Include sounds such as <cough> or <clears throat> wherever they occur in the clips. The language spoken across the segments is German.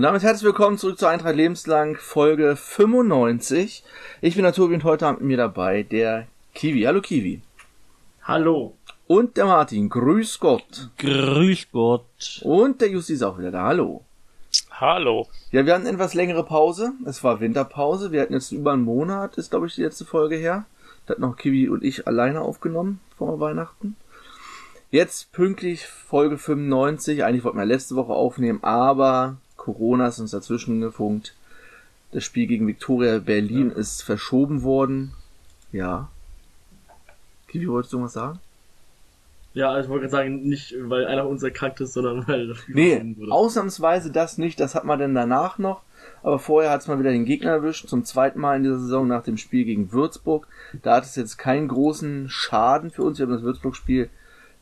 Und damit herzlich willkommen zurück zu Eintracht Lebenslang, Folge 95. Ich bin der Tobi und heute mit mir dabei der Kiwi. Hallo Kiwi. Hallo. Und der Martin. Grüß Gott. Grüß Gott. Und der Jussi ist auch wieder da. Hallo. Hallo. Ja, wir hatten etwas längere Pause. Es war Winterpause. Wir hatten jetzt über einen Monat, ist glaube ich die letzte Folge her. Da hat noch Kiwi und ich alleine aufgenommen vor Weihnachten. Jetzt pünktlich Folge 95. Eigentlich wollten wir letzte Woche aufnehmen, aber Corona ist uns dazwischen gefunkt. Das Spiel gegen Viktoria Berlin ja. ist verschoben worden. Ja. Kiwi, wolltest du irgendwas sagen? Ja, ich wollte gerade sagen, nicht weil einer von uns erkrankt ist, sondern weil das Spiel Nee, wurde. ausnahmsweise das nicht. Das hat man denn danach noch. Aber vorher hat es mal wieder den Gegner erwischt. Zum zweiten Mal in dieser Saison nach dem Spiel gegen Würzburg. Da hat es jetzt keinen großen Schaden für uns. Wir haben das Würzburg-Spiel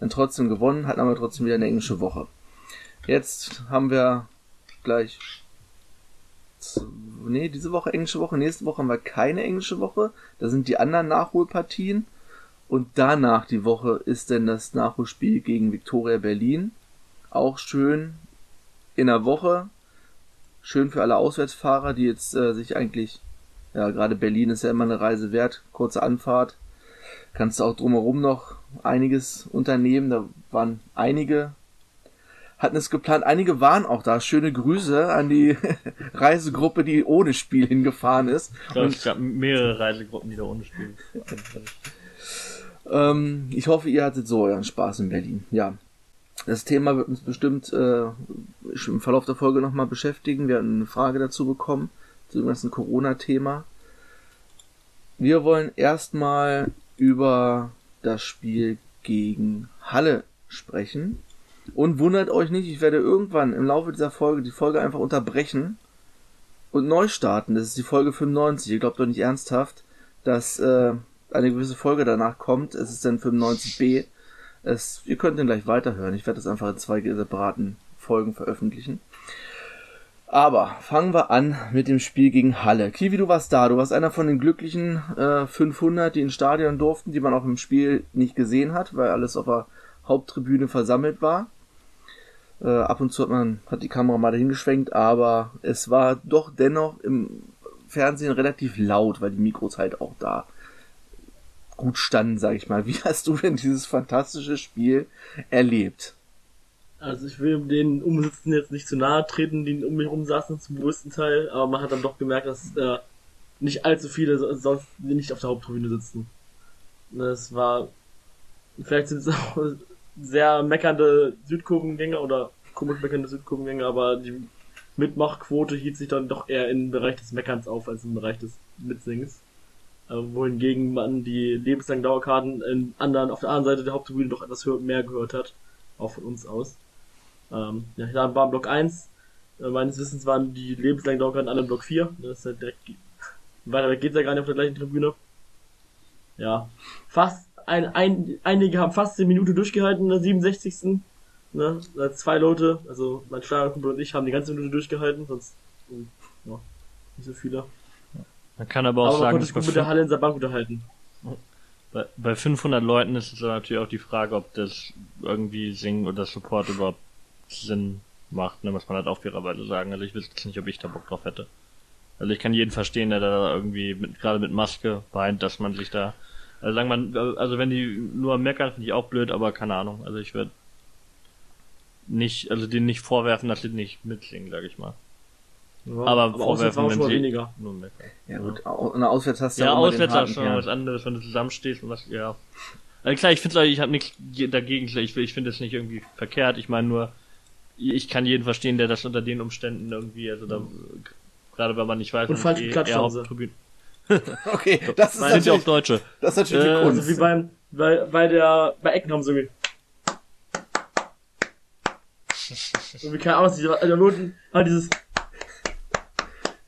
dann trotzdem gewonnen, hatten aber trotzdem wieder eine englische Woche. Jetzt haben wir gleich. Nee, diese Woche englische Woche, nächste Woche haben wir keine englische Woche. Da sind die anderen Nachholpartien. Und danach die Woche ist denn das Nachholspiel gegen Viktoria Berlin. Auch schön in der Woche. Schön für alle Auswärtsfahrer, die jetzt äh, sich eigentlich, ja, gerade Berlin ist ja immer eine Reise wert. Kurze Anfahrt. Kannst du auch drumherum noch einiges unternehmen. Da waren einige hatten es geplant. Einige waren auch da. Schöne Grüße an die <laughs> Reisegruppe, die ohne Spiel hingefahren ist. Ich glaube, es gab mehrere Reisegruppen, die da ohne Spiel. ähm, ich hoffe, ihr hattet so euren Spaß in Berlin. Ja. Das Thema wird uns bestimmt äh, im Verlauf der Folge nochmal beschäftigen. Wir haben eine Frage dazu bekommen, zu dem ganzen Corona-Thema. Wir wollen erstmal über das Spiel gegen Halle sprechen. Und wundert euch nicht, ich werde irgendwann im Laufe dieser Folge die Folge einfach unterbrechen und neu starten. Das ist die Folge 95. Ihr glaubt doch nicht ernsthaft, dass äh, eine gewisse Folge danach kommt. Es ist dann 95b. Es, ihr könnt den gleich weiterhören. Ich werde das einfach in zwei separaten Folgen veröffentlichen. Aber fangen wir an mit dem Spiel gegen Halle. Kiwi, du warst da. Du warst einer von den glücklichen äh, 500, die ins Stadion durften, die man auch im Spiel nicht gesehen hat, weil alles auf der Haupttribüne versammelt war. Äh, ab und zu hat man hat die Kamera mal dahin geschwenkt, aber es war doch dennoch im Fernsehen relativ laut, weil die Mikros halt auch da gut standen, sag ich mal. <laughs> Wie hast du denn dieses fantastische Spiel erlebt? Also ich will den Umsitzen jetzt nicht zu nahe treten, die um mich rum saßen zum größten Teil, aber man hat dann doch gemerkt, dass äh, nicht allzu viele sonst nicht auf der Haupttribüne sitzen. Das war vielleicht sind es auch sehr meckernde Südkurvengänger oder komisch meckernde Südkurvengänger, aber die Mitmachquote hielt sich dann doch eher im Bereich des Meckerns auf als im Bereich des Mitsingens. Äh, wohingegen man die lebenslangen Dauerkarten in anderen, auf der anderen Seite der Haupttribüne doch etwas mehr gehört hat. Auch von uns aus. Ähm, ja, da war Block 1. Äh, meines Wissens waren die lebenslangen Dauerkarten alle in Block 4. Das ist halt direkt, weiter geht's ja gar nicht auf der gleichen Tribüne. Ja. Fast ein, ein, einige haben fast 10 Minuten durchgehalten in der 67. Ne? Zwei Leute, also mein Schlagerkumpel und ich, haben die ganze Minute durchgehalten, sonst ja, nicht so viele. Man kann aber auch aber sagen, man konnte sich mit der Halle in Sabank unterhalten. Bei, bei 500 Leuten ist es natürlich auch die Frage, ob das irgendwie Singen oder Support überhaupt Sinn macht, ne, muss man halt auch fairerweise sagen. Also ich wüsste nicht, ob ich da Bock drauf hätte. Also ich kann jeden verstehen, der da irgendwie mit, gerade mit Maske weint, dass man sich da also sagen man, also wenn die nur meckern, finde ich auch blöd, aber keine Ahnung. Also ich würde nicht, also denen nicht vorwerfen, dass sie nicht mitsingen, sag ich mal. Ja, aber, aber vorwerfen, wenn sie weniger. nur meckern. Ja gut, eine Auswärts hast du ja, ja Auswärts hast schon was anderes, wenn du zusammenstehst und was, ja. Also klar, ich finde ich habe nichts dagegen, ich, ich finde es nicht irgendwie verkehrt, ich meine nur, ich kann jeden verstehen, der das unter den Umständen irgendwie, also da, gerade wenn man nicht weiß, und falsch geklatscht haben sie. <laughs> okay, das ist natürlich, auch Deutsche. Das ist natürlich äh, die Kunst. Also wie beim, bei, bei der, bei Ecken haben sie so wie keine Ahnung, also Noten, halt dieses.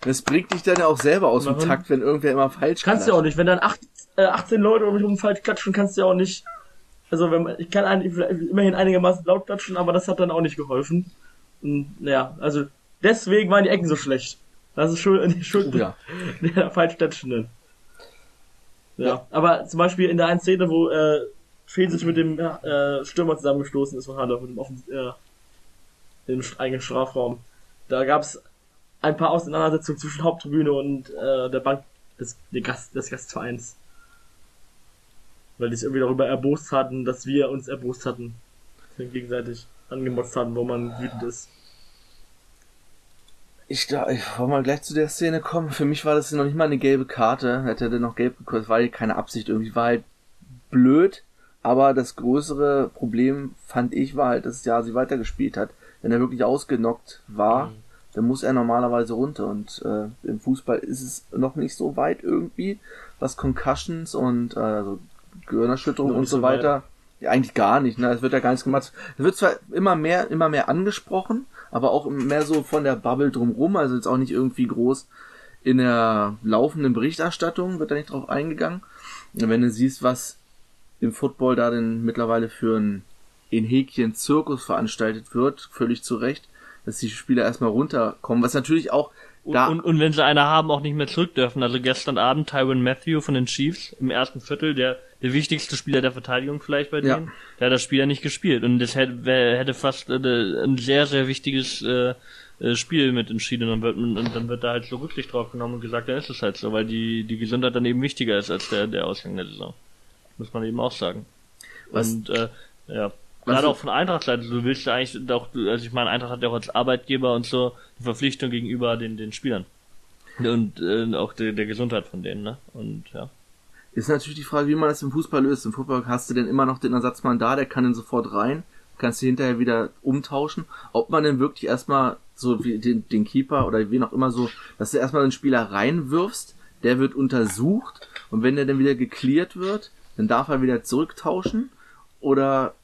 Das bringt dich dann ja auch selber aus dem Takt, wenn irgendwer immer falsch Kannst du ja auch nicht, wenn dann acht, äh, 18 Leute um mich rum falsch klatschen, kannst du ja auch nicht. Also wenn man, ich kann ein, immerhin einigermaßen laut klatschen, aber das hat dann auch nicht geholfen. Und, naja, also deswegen waren die Ecken so schlecht. Das ist schuld, die Schuld oh, ja. der Falschstädtischen. Ja. ja. Aber zum Beispiel in der einen Szene, wo äh, sich mit dem äh, Stürmer zusammengestoßen ist von Halle, mit dem offen, äh, im eigenen Strafraum. Da gab's ein paar Auseinandersetzungen zwischen Haupttribüne und äh, der Bank des, der Gast, des Gastvereins. Weil die sich irgendwie darüber erbost hatten, dass wir uns erbost hatten. Dass gegenseitig angemotzt hatten, wo man wütend ist. Ich, ich wollte mal gleich zu der Szene kommen. Für mich war das noch nicht mal eine gelbe Karte. Hätte er noch gelb gekostet. War keine Absicht irgendwie. War halt blöd. Aber das größere Problem fand ich war halt, dass ja sie weitergespielt hat. Wenn er wirklich ausgenockt war, mhm. dann muss er normalerweise runter. Und äh, im Fußball ist es noch nicht so weit irgendwie, was Concussions und äh, also Gehirnerschütterung und so weiter. weiter. Ja, eigentlich gar nicht, ne? Es wird ja gar nichts gemacht. Es wird zwar immer mehr, immer mehr angesprochen, aber auch mehr so von der Bubble drumrum, also jetzt auch nicht irgendwie groß in der laufenden Berichterstattung wird da nicht drauf eingegangen. Und wenn du siehst, was im Football da denn mittlerweile für ein in Häkchen Zirkus veranstaltet wird, völlig zu Recht, dass die Spieler erstmal runterkommen, was natürlich auch und, und, und, wenn sie eine haben, auch nicht mehr zurück dürfen. Also gestern Abend Tyron Matthew von den Chiefs im ersten Viertel, der, der wichtigste Spieler der Verteidigung vielleicht bei denen, ja. der hat das Spiel ja nicht gespielt. Und das hätte, hätte fast äh, ein sehr, sehr wichtiges äh, äh, Spiel mit entschieden. Und dann, wird, und dann wird da halt so Rücksicht drauf genommen und gesagt, dann ist es halt so, weil die, die Gesundheit dann eben wichtiger ist als der, der Ausgang der Saison. Muss man eben auch sagen. Was? Und äh, ja. Gerade auch von Eintracht-Seite, du willst ja eigentlich auch, also ich meine, Eintracht hat ja auch als Arbeitgeber und so eine Verpflichtung gegenüber den, den Spielern. Und äh, auch der, der Gesundheit von denen, ne? Und ja. Ist natürlich die Frage, wie man das im Fußball löst. Im Fußball hast du denn immer noch den Ersatzmann da, der kann dann sofort rein, kannst du hinterher wieder umtauschen. Ob man denn wirklich erstmal so wie den, den Keeper oder wie auch immer so, dass du erstmal den Spieler reinwirfst, der wird untersucht und wenn der dann wieder geklärt wird, dann darf er wieder zurücktauschen oder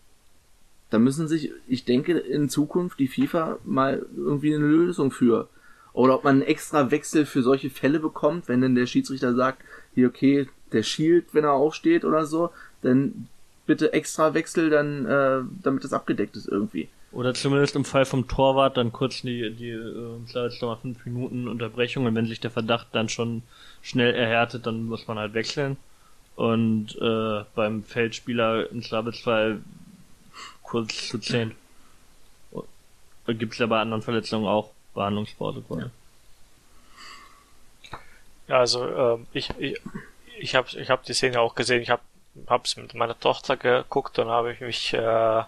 da müssen sich, ich denke, in Zukunft die FIFA mal irgendwie eine Lösung für. Oder ob man einen extra Wechsel für solche Fälle bekommt, wenn denn der Schiedsrichter sagt, hier, okay, der schielt, wenn er aufsteht oder so, dann bitte extra Wechsel, dann, äh, damit das abgedeckt ist irgendwie. Oder zumindest im Fall vom Torwart dann kurz die, die äh, jetzt nochmal fünf Minuten Unterbrechung und wenn sich der Verdacht dann schon schnell erhärtet, dann muss man halt wechseln. Und äh, beim Feldspieler im Zweifelsfall kurz zu zehn. Gibt es ja bei anderen Verletzungen auch Behandlungspause quasi. Ja, also äh, ich, ich, ich habe ich hab die Szene auch gesehen. Ich habe es mit meiner Tochter geguckt und habe ich mich äh,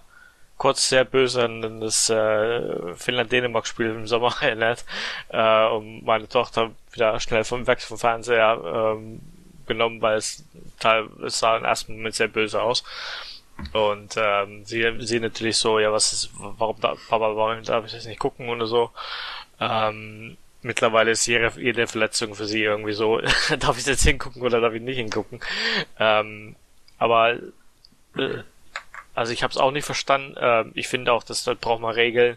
kurz sehr böse an das äh, Finnland-Dänemark-Spiel im Sommer <laughs> erinnert, äh, und meine Tochter wieder schnell vom Wechsel vom Fernseher ähm, genommen, weil es, es sah im ersten Moment sehr böse aus. Und ähm, sie, sie natürlich so, ja, was ist, warum da, Papa, warum darf ich das nicht gucken oder so. Ähm, mittlerweile ist jede, jede Verletzung für sie irgendwie so, <laughs> darf ich jetzt hingucken oder darf ich nicht hingucken. Ähm, aber äh, also ich habe es auch nicht verstanden. Äh, ich finde auch, dass dort braucht man Regeln.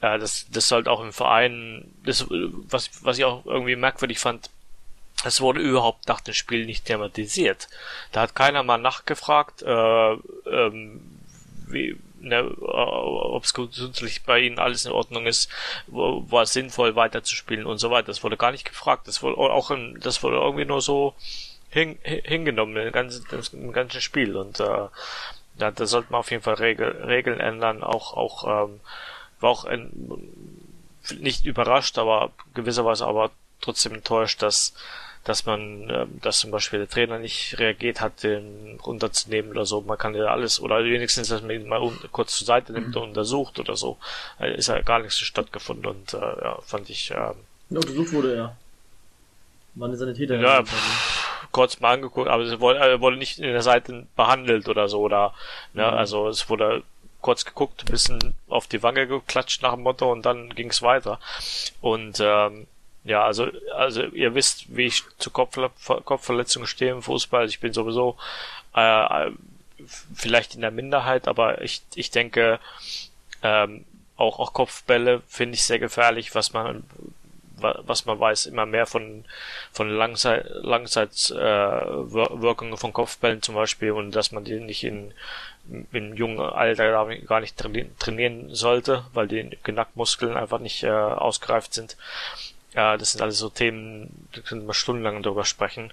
Äh, das, das sollte auch im Verein, das, was, was ich auch irgendwie merkwürdig fand, es wurde überhaupt nach dem Spiel nicht thematisiert. Da hat keiner mal nachgefragt, äh, ähm, wie, ne, äh, ob es gesundheitlich bei ihnen alles in Ordnung ist, war es sinnvoll weiterzuspielen und so weiter. Das wurde gar nicht gefragt. Das wurde auch im, das wurde irgendwie nur so hin, hingenommen im ganzen, im ganzen Spiel und äh, da, da sollte man auf jeden Fall Regel, Regeln ändern. Auch auch ähm, war auch ein, nicht überrascht, aber gewisserweise aber trotzdem enttäuscht, dass dass man, äh, dass zum Beispiel der Trainer nicht reagiert hat, den runterzunehmen oder so. Man kann ja alles, oder wenigstens, dass man ihn mal kurz zur Seite nimmt mhm. und untersucht oder so. Äh, ist ja gar nichts stattgefunden und äh, ja, fand ich. Äh, ja, untersucht wurde er. Wann ist seine Täter? Ja, pff, kurz mal angeguckt, aber es wurde, er wurde nicht in der Seite behandelt oder so, oder, ne, mhm. also es wurde kurz geguckt, ein bisschen auf die Wange geklatscht nach dem Motto und dann ging es weiter. Und ähm, ja, also, also ihr wisst, wie ich zu Kopfver Kopfverletzungen stehe im Fußball. Also ich bin sowieso äh, vielleicht in der Minderheit, aber ich, ich denke, ähm, auch, auch Kopfbälle finde ich sehr gefährlich, was man was man weiß, immer mehr von von Langzeit Langzeitwirkungen äh, von Kopfbällen zum Beispiel und dass man die nicht in im jungen Alter gar nicht trainieren sollte, weil die Genickmuskeln einfach nicht äh, ausgereift sind. Ja, das sind alles so Themen, da können wir stundenlang drüber sprechen.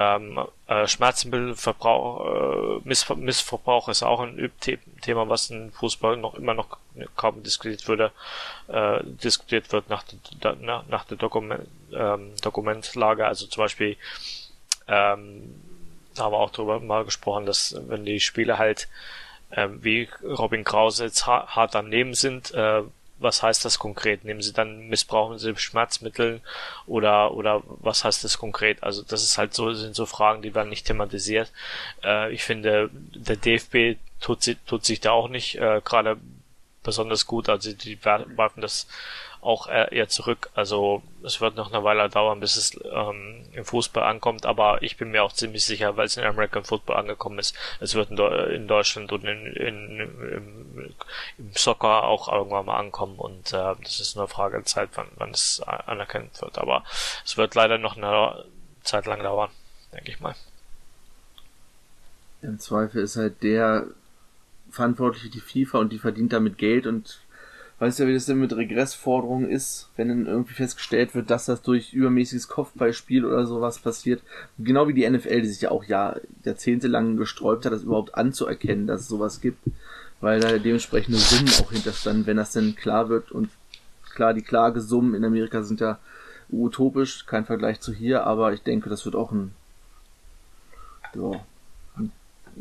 Ähm, äh, Schmerzmittelverbrauch, äh, Miss Missverbrauch ist auch ein Thema, was im Fußball noch immer noch kaum diskutiert würde, äh, diskutiert wird nach der, nach der Dokument, ähm, Dokumentlage. Also zum Beispiel ähm, haben wir auch darüber mal gesprochen, dass wenn die Spiele halt äh, wie Robin Krause jetzt hart daneben sind, äh, was heißt das konkret? Nehmen Sie dann, missbrauchen Sie Schmerzmittel oder, oder was heißt das konkret? Also das ist halt so, sind so Fragen, die werden nicht thematisiert. Äh, ich finde, der DFB tut, tut sich da auch nicht äh, gerade besonders gut. Also die werfen das auch eher zurück. Also es wird noch eine Weile dauern, bis es ähm, im Fußball ankommt, aber ich bin mir auch ziemlich sicher, weil es in American Football angekommen ist, es wird in, in Deutschland und in, in, im, im, Soccer auch irgendwann mal ankommen und äh, das ist nur eine Frage der Zeit, wann, wann es anerkannt wird. Aber es wird leider noch eine Zeit lang dauern, denke ich mal. Im Zweifel ist halt der verantwortliche die FIFA und die verdient damit Geld und weißt ja, wie das denn mit Regressforderungen ist, wenn dann irgendwie festgestellt wird, dass das durch übermäßiges Kopfballspiel oder sowas passiert. Genau wie die NFL, die sich ja auch Jahr, jahrzehntelang gesträubt hat, das überhaupt anzuerkennen, dass es sowas gibt, weil da dementsprechende Summen auch hinterstanden, wenn das denn klar wird und klar, die Klagesummen in Amerika sind ja utopisch, kein Vergleich zu hier, aber ich denke, das wird auch ein ja,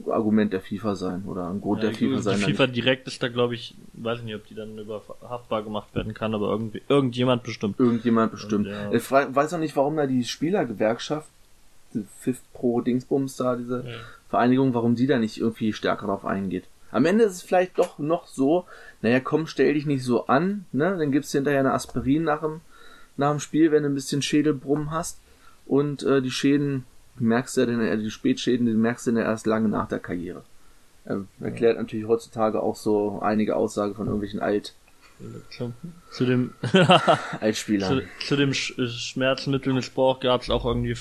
Argument der FIFA sein oder ein Grund ja, der FIFA sein. Die FIFA direkt ist da, glaube ich, weiß ich nicht, ob die dann überhaftbar gemacht werden kann, aber irgendwie, irgendjemand bestimmt. Irgendjemand bestimmt. Und, ja. Ich weiß auch nicht, warum da die Spielergewerkschaft, die Fifth Pro Dingsbums da, diese ja. Vereinigung, warum die da nicht irgendwie stärker drauf eingeht. Am Ende ist es vielleicht doch noch so, naja, komm, stell dich nicht so an, ne, dann gibt's hinterher eine Aspirin nach dem, nach dem Spiel, wenn du ein bisschen Schädelbrummen hast und äh, die Schäden merkst du ja denn, die Spätschäden, die merkst du ja erst lange nach der Karriere. Er erklärt ja. natürlich heutzutage auch so einige Aussagen von irgendwelchen Alt zu dem <laughs> Altspielern. Zu, zu dem Sch Schmerzmittelmissbrauch gab es auch irgendwie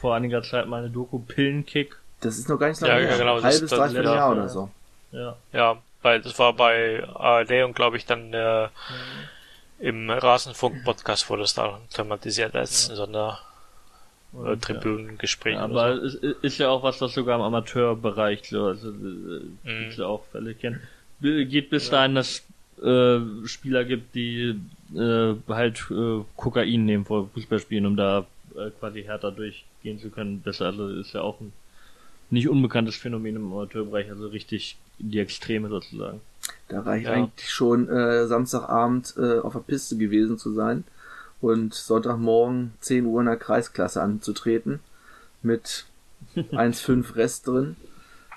vor einiger Zeit mal eine Doku Pillenkick. Das ist noch gar nicht so lange ja, genau, ein halbes, dreiviertel Jahr oder so. Ja. Ja, weil das war bei ARD und glaube ich dann äh, mhm. im Rasenfunk-Podcast wurde es da thematisiert als ja. Sonder oder Tribünengespräch. Ja, aber so. es ist ja auch was, was sogar im Amateurbereich so, also mhm. ja auch Fälle kennen. Geht bis ja. dahin, dass äh, Spieler gibt, die äh, halt äh, Kokain nehmen vor Fußballspielen, um da äh, quasi härter durchgehen zu können. Das also ist ja auch ein nicht unbekanntes Phänomen im Amateurbereich, also richtig die Extreme sozusagen. Da reicht ja. eigentlich schon äh, Samstagabend äh, auf der Piste gewesen zu sein und Sonntagmorgen 10 Uhr in der Kreisklasse anzutreten mit <laughs> 1,5 Rest drin,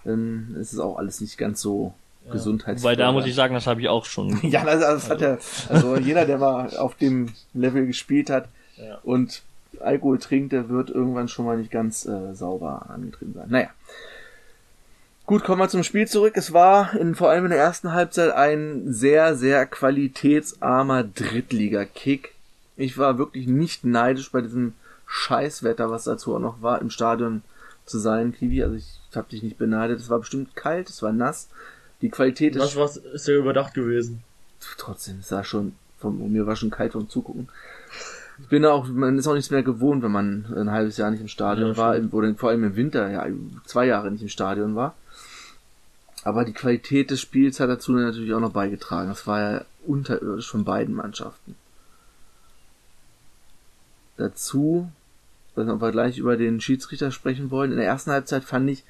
dann ist es auch alles nicht ganz so ja. gesundheitsvoll. Weil da muss ich sagen, das habe ich auch schon. <laughs> ja, das, das hat ja, also jeder, der mal auf dem Level gespielt hat ja. und Alkohol trinkt, der wird irgendwann schon mal nicht ganz äh, sauber angetrieben sein. Naja. Gut, kommen wir zum Spiel zurück. Es war in, vor allem in der ersten Halbzeit ein sehr, sehr qualitätsarmer Drittliga-Kick ich war wirklich nicht neidisch bei diesem Scheißwetter, was dazu auch noch war, im Stadion zu sein, Kiwi. Also ich habe dich nicht beneidet. Es war bestimmt kalt, es war nass. Die Qualität ist. Was ist ja überdacht gewesen. Trotzdem, es war schon, von mir war schon kalt vom Zugucken. Ich bin auch, man ist auch nichts mehr gewohnt, wenn man ein halbes Jahr nicht im Stadion ja, war, oder vor allem im Winter, ja, zwei Jahre nicht im Stadion war. Aber die Qualität des Spiels hat dazu natürlich auch noch beigetragen. Das war ja unterirdisch von beiden Mannschaften dazu, dass wir gleich über den Schiedsrichter sprechen wollen. In der ersten Halbzeit fand ich,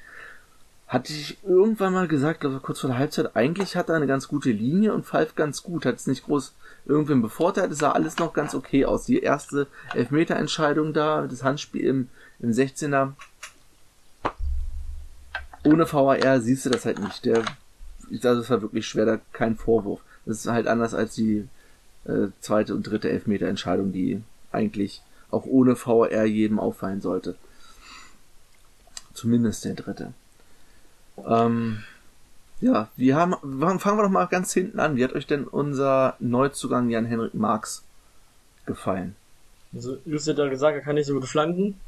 hatte ich irgendwann mal gesagt, glaube kurz vor der Halbzeit, eigentlich hat er eine ganz gute Linie und pfeift ganz gut, hat es nicht groß irgendwem bevorteilt, es sah alles noch ganz okay aus. Die erste Elfmeterentscheidung da, das Handspiel im, im 16er, ohne VAR siehst du das halt nicht. Der, also es war wirklich schwer, da kein Vorwurf. Das ist halt anders als die äh, zweite und dritte Elfmeterentscheidung, die eigentlich auch ohne VR jedem auffallen sollte. Zumindest der dritte. Ähm, ja, wir haben, fangen wir doch mal ganz hinten an. Wie hat euch denn unser Neuzugang Jan-Henrik Marx gefallen? Also, Just hat ja gesagt, er kann nicht so gut flanken.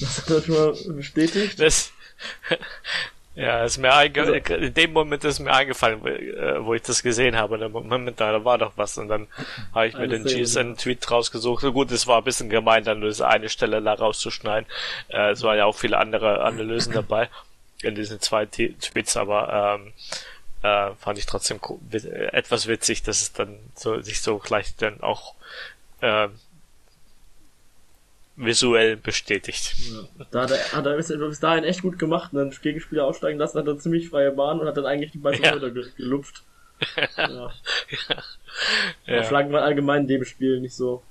Das hat er schon mal bestätigt. Das, ja, ist mir einge also, in dem Moment ist mir eingefallen, äh, wo ich das gesehen habe. In dem Moment, da war doch was. Und dann habe ich mir den GSN-Tweet rausgesucht. So gut, es war ein bisschen gemein, dann nur diese eine Stelle da rauszuschneiden. Äh, es waren ja auch viele andere Analysen dabei in diesen zwei Tweets, aber ähm, äh, fand ich trotzdem etwas witzig, dass es dann so sich so gleich dann auch äh, visuell bestätigt. Ja. Da hat er, hat er bis, dahin echt gut gemacht und dann Gegenspieler aussteigen lassen, hat er ziemlich freie Bahn und hat dann eigentlich die meisten ja. gelupft. <laughs> ja. ja. ja. Flaggen waren allgemein in dem Spiel nicht so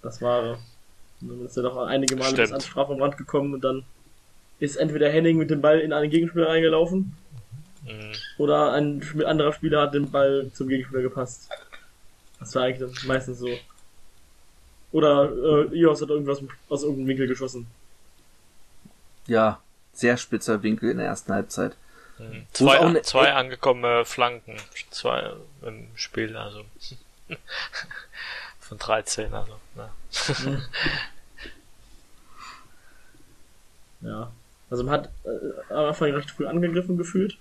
das Wahre. Dann ist er doch einige Male bis ans Strafraumrand gekommen und dann ist entweder Henning mit dem Ball in einen Gegenspieler reingelaufen mhm. oder ein anderer Spieler hat den Ball zum Gegenspieler gepasst. Das war eigentlich meistens so. Oder äh, Ios hat irgendwas aus irgendeinem Winkel geschossen. Ja, sehr spitzer Winkel in der ersten Halbzeit. Mhm. Zwei, an, zwei angekommene Flanken, zwei im Spiel, also <laughs> von 13, also. Ne. <laughs> ja. Also man hat äh, am Anfang recht früh angegriffen gefühlt.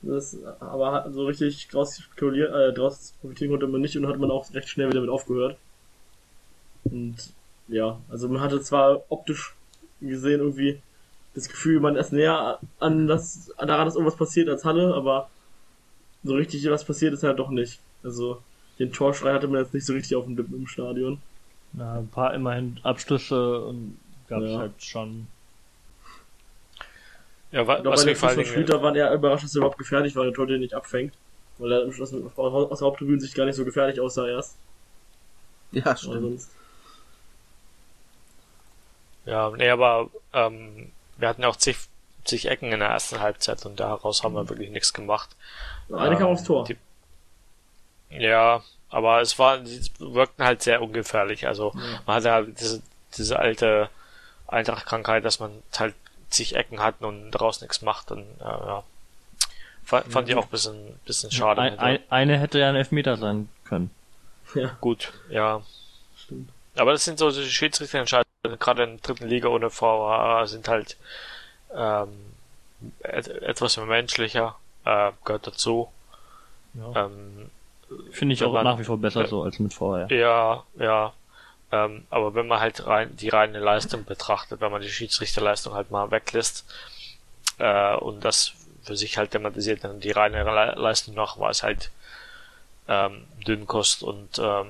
Das, aber so richtig draus, äh, draus profitieren konnte man nicht und hat man auch recht schnell wieder mit aufgehört. Und ja, also man hatte zwar optisch gesehen irgendwie das Gefühl, man ist näher an das, daran, dass irgendwas passiert als Halle, aber so richtig was passiert ist halt doch nicht. Also den Torschrei hatte man jetzt nicht so richtig auf dem Lippen im Stadion. Na, ein paar immerhin Abschlüsse und gab es ja. halt schon. Ja, wa was mir gefallen Schlüter waren eher überrascht, dass er überhaupt gefährlich war, der Tor den nicht abfängt. Weil er aus der Haupttribüne sich gar nicht so gefährlich aussah erst. Ja, stimmt. Ja, nee, aber ähm, wir hatten ja auch zig, zig Ecken in der ersten Halbzeit und daraus haben wir mhm. wirklich nichts gemacht. Eine ähm, kam aufs Tor. Die, ja, aber es war, sie wirkten halt sehr ungefährlich. Also ja. man hatte halt diese, diese alte Eintracht-Krankheit, dass man halt zig Ecken hat und daraus nichts macht. Und äh, ja, fand, fand ich auch ein bisschen, bisschen schade. Ein, ein, eine hätte ja ein Elfmeter sein können. Ja. Gut, ja. Stimmt. Aber das sind so die Schiedsrichterentscheidungen, gerade in der dritten Liga ohne VAR sind halt ähm, etwas menschlicher, äh, gehört dazu. Ja. Ähm, Finde ich auch man, nach wie vor besser äh, so als mit vorher. Ja, ja. Ähm, aber wenn man halt rein die reine Leistung betrachtet, wenn man die Schiedsrichterleistung halt mal weglässt äh, und das für sich halt thematisiert, dann die reine Le Leistung nach war es halt ähm, Dünnkost und ähm,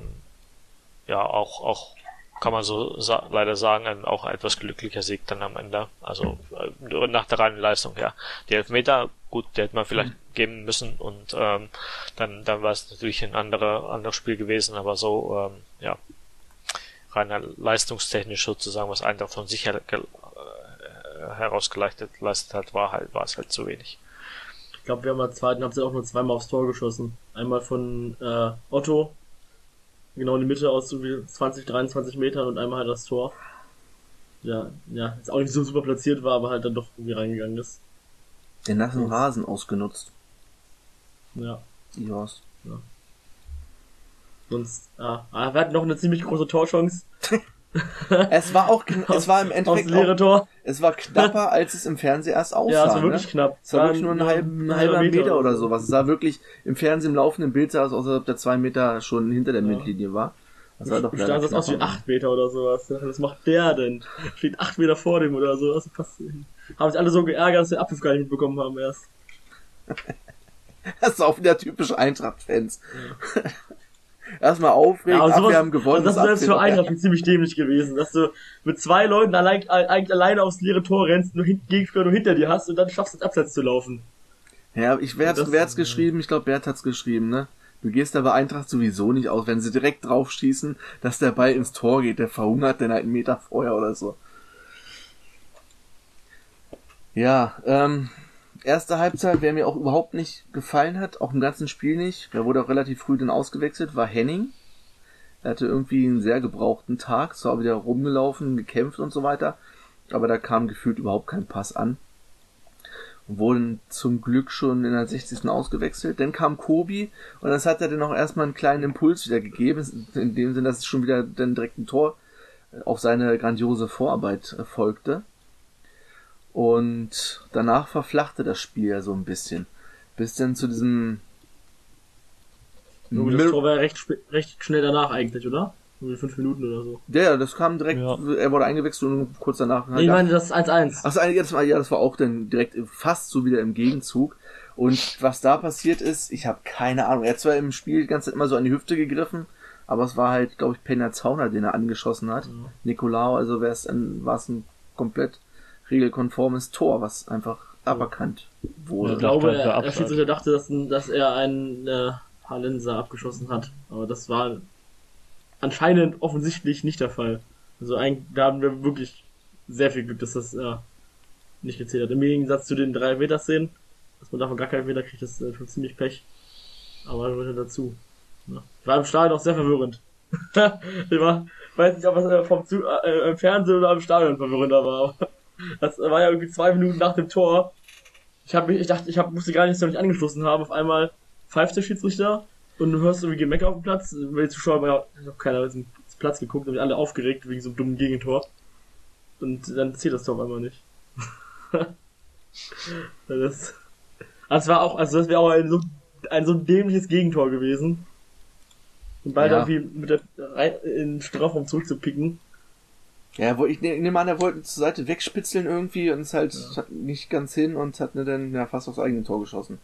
ja auch auch kann man so sa leider sagen, ein auch etwas glücklicher Sieg dann am Ende. Also äh, nach der reinen Leistung, ja. Die Elfmeter, gut, die hätte man vielleicht mhm. geben müssen und ähm, dann, dann war es natürlich ein anderer, anderes Spiel gewesen, aber so, ähm, ja, rein leistungstechnisch sozusagen, was Eintracht von sich her, äh, herausgeleitet leistet hat, war halt, war es halt zu wenig. Ich glaube, wir haben in der zweiten Halbzeit auch nur zweimal aufs Tor geschossen. Einmal von äh, Otto genau in die Mitte aus so wie 20, 23 Metern und einmal halt das Tor. Ja, ja, jetzt auch nicht so super platziert war, aber halt dann doch irgendwie reingegangen ist. Den nassen ja. Rasen ausgenutzt. Ja. Seahorse. Ja. Sonst, ah, ah, wir hatten noch eine ziemlich große Torchance. <laughs> <laughs> es war auch, es war im Endeffekt leere Tor. es war knapper, als es im Fernsehen erst aussah. Ja, es war wirklich ne? knapp. Es war wirklich nur ein, halben, ein halber Meter, Meter oder sowas. Es sah wirklich im Fernsehen im laufenden Bild aus, als ob der zwei Meter schon hinter der ja. Mittellinie war. Das sah doch stand das aus wie acht Meter oder sowas. Was macht der denn? Steht acht Meter vor dem oder so. Was passiert? Haben sich alle so geärgert, dass sie den Abpfiff gar nicht mitbekommen haben erst. <laughs> das ist auch wieder typisch Eintracht-Fans. Ja. <laughs> erstmal aufregen, ja, sowas, wir haben gewonnen. Das wäre jetzt für Eintracht ziemlich dämlich gewesen, dass du mit zwei Leuten allein, eigentlich alleine aufs leere Tor rennst, nur Gegenspieler nur hinter dir hast und dann schaffst du es Abseits zu laufen. Ja, ich, wer, hat's, wer hat's geschrieben? Ich glaube, Bert hat's geschrieben, ne? Du gehst aber Eintracht sowieso nicht aus, wenn sie direkt drauf schießen, dass der Ball ins Tor geht, der verhungert dann halt einen Meter vorher oder so. Ja, ähm, erste Halbzeit, wer mir auch überhaupt nicht gefallen hat, auch im ganzen Spiel nicht, der wurde auch relativ früh dann ausgewechselt, war Henning. Er hatte irgendwie einen sehr gebrauchten Tag, zwar wieder rumgelaufen, gekämpft und so weiter, aber da kam gefühlt überhaupt kein Pass an. Wurden zum Glück schon in der 60. ausgewechselt. Dann kam Kobi und das hat er dann auch erstmal einen kleinen Impuls wieder gegeben, in dem Sinne, dass es schon wieder dann direkt ein Tor auf seine grandiose Vorarbeit folgte. Und danach verflachte das Spiel so ein bisschen. Bis dann zu diesem. Nur das Tor war ja recht, recht schnell danach eigentlich, oder? Nur fünf Minuten oder so. Ja, das kam direkt, ja. er wurde eingewechselt und kurz danach. Nee, ich meine, das 1-1. Achso, ja, das war, ja, das war auch dann direkt fast so wieder im Gegenzug. Und was da passiert ist, ich habe keine Ahnung. Er hat zwar im Spiel die ganze Zeit immer so an die Hüfte gegriffen, aber es war halt, glaube ich, Penner Zauner, den er angeschossen hat. Mhm. Nicolao, also wäre es ein, war es ein komplett regelkonformes Tor, was einfach aberkannt wurde. Ich Ja, glaube, dachte, er, der. Schiedsrichter dachte, dass, dass er einen äh, Hallenser abgeschossen hat. Aber das war anscheinend offensichtlich nicht der Fall. Also eigentlich, da haben wir wirklich sehr viel Glück, dass das äh, nicht gezählt hat. Im Gegensatz zu den drei Meter-Szenen, dass man davon gar keinen Meter kriegt, das ist äh, schon ziemlich Pech. Aber gehört ja dazu. Ich war im Stadion auch sehr verwirrend. <laughs> ich war, weiß nicht, ob es äh, vom Zu äh, im Fernsehen oder im Stadion verwirrender war. Aber das war ja irgendwie zwei Minuten nach dem Tor. Ich habe ich dachte, ich hab, musste gar nicht, dass ich angeschlossen haben. Auf einmal pfeift der Schiedsrichter und du hörst irgendwie Gemecker auf dem Platz. Weil die Zuschauer haben ja noch keiner auf den Platz geguckt und alle aufgeregt wegen so einem dummen Gegentor. Und dann zählt das Tor auf einmal nicht. <laughs> das, das war auch, also das wäre auch ein so, ein so dämliches Gegentor gewesen. Und bald Ja. irgendwie mit der in den Strafraum zurückzupicken. Ja, wo ich ne- nehme an, er wollte zur Seite wegspitzeln irgendwie und es halt hat nicht ganz hin und hat mir dann ja, fast aufs eigene Tor geschossen.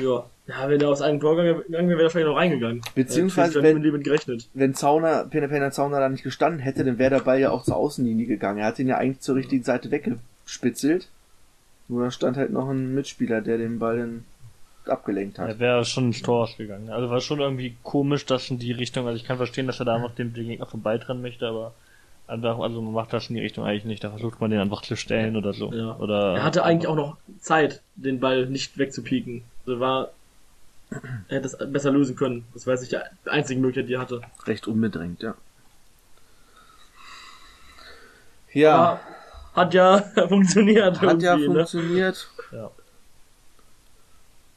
Ja. Ja, wenn er aus einem Tor gegangen wäre, wäre er wahrscheinlich noch reingegangen. Beziehungsweise, ich wenn- mit Leben gerechnet. Wenn Zauner, Penner Penner Zauner da nicht gestanden hätte, dann wäre der Ball ja auch zur Außenlinie gegangen. Er hat ihn ja eigentlich zur richtigen Seite weggespitzelt. Nur da stand halt noch ein Mitspieler, der den Ball dann abgelenkt hat. Er wäre schon ins Tor ausgegangen. Also war schon irgendwie komisch, dass in die Richtung, also ich kann verstehen, dass er da noch dem, dem Gegner vorbeitrennen möchte, aber einfach, also man macht das in die Richtung eigentlich nicht. Da versucht man den einfach zu stellen oder so. Ja. Oder, Er hatte eigentlich auch noch Zeit, den Ball nicht wegzupieken. Also war, er hätte es besser lösen können. Das war jetzt nicht die einzige Möglichkeit, die er hatte. Recht unbedrängt, ja. Ja, Aber hat ja <laughs> funktioniert. hat ja ne? funktioniert. Ja.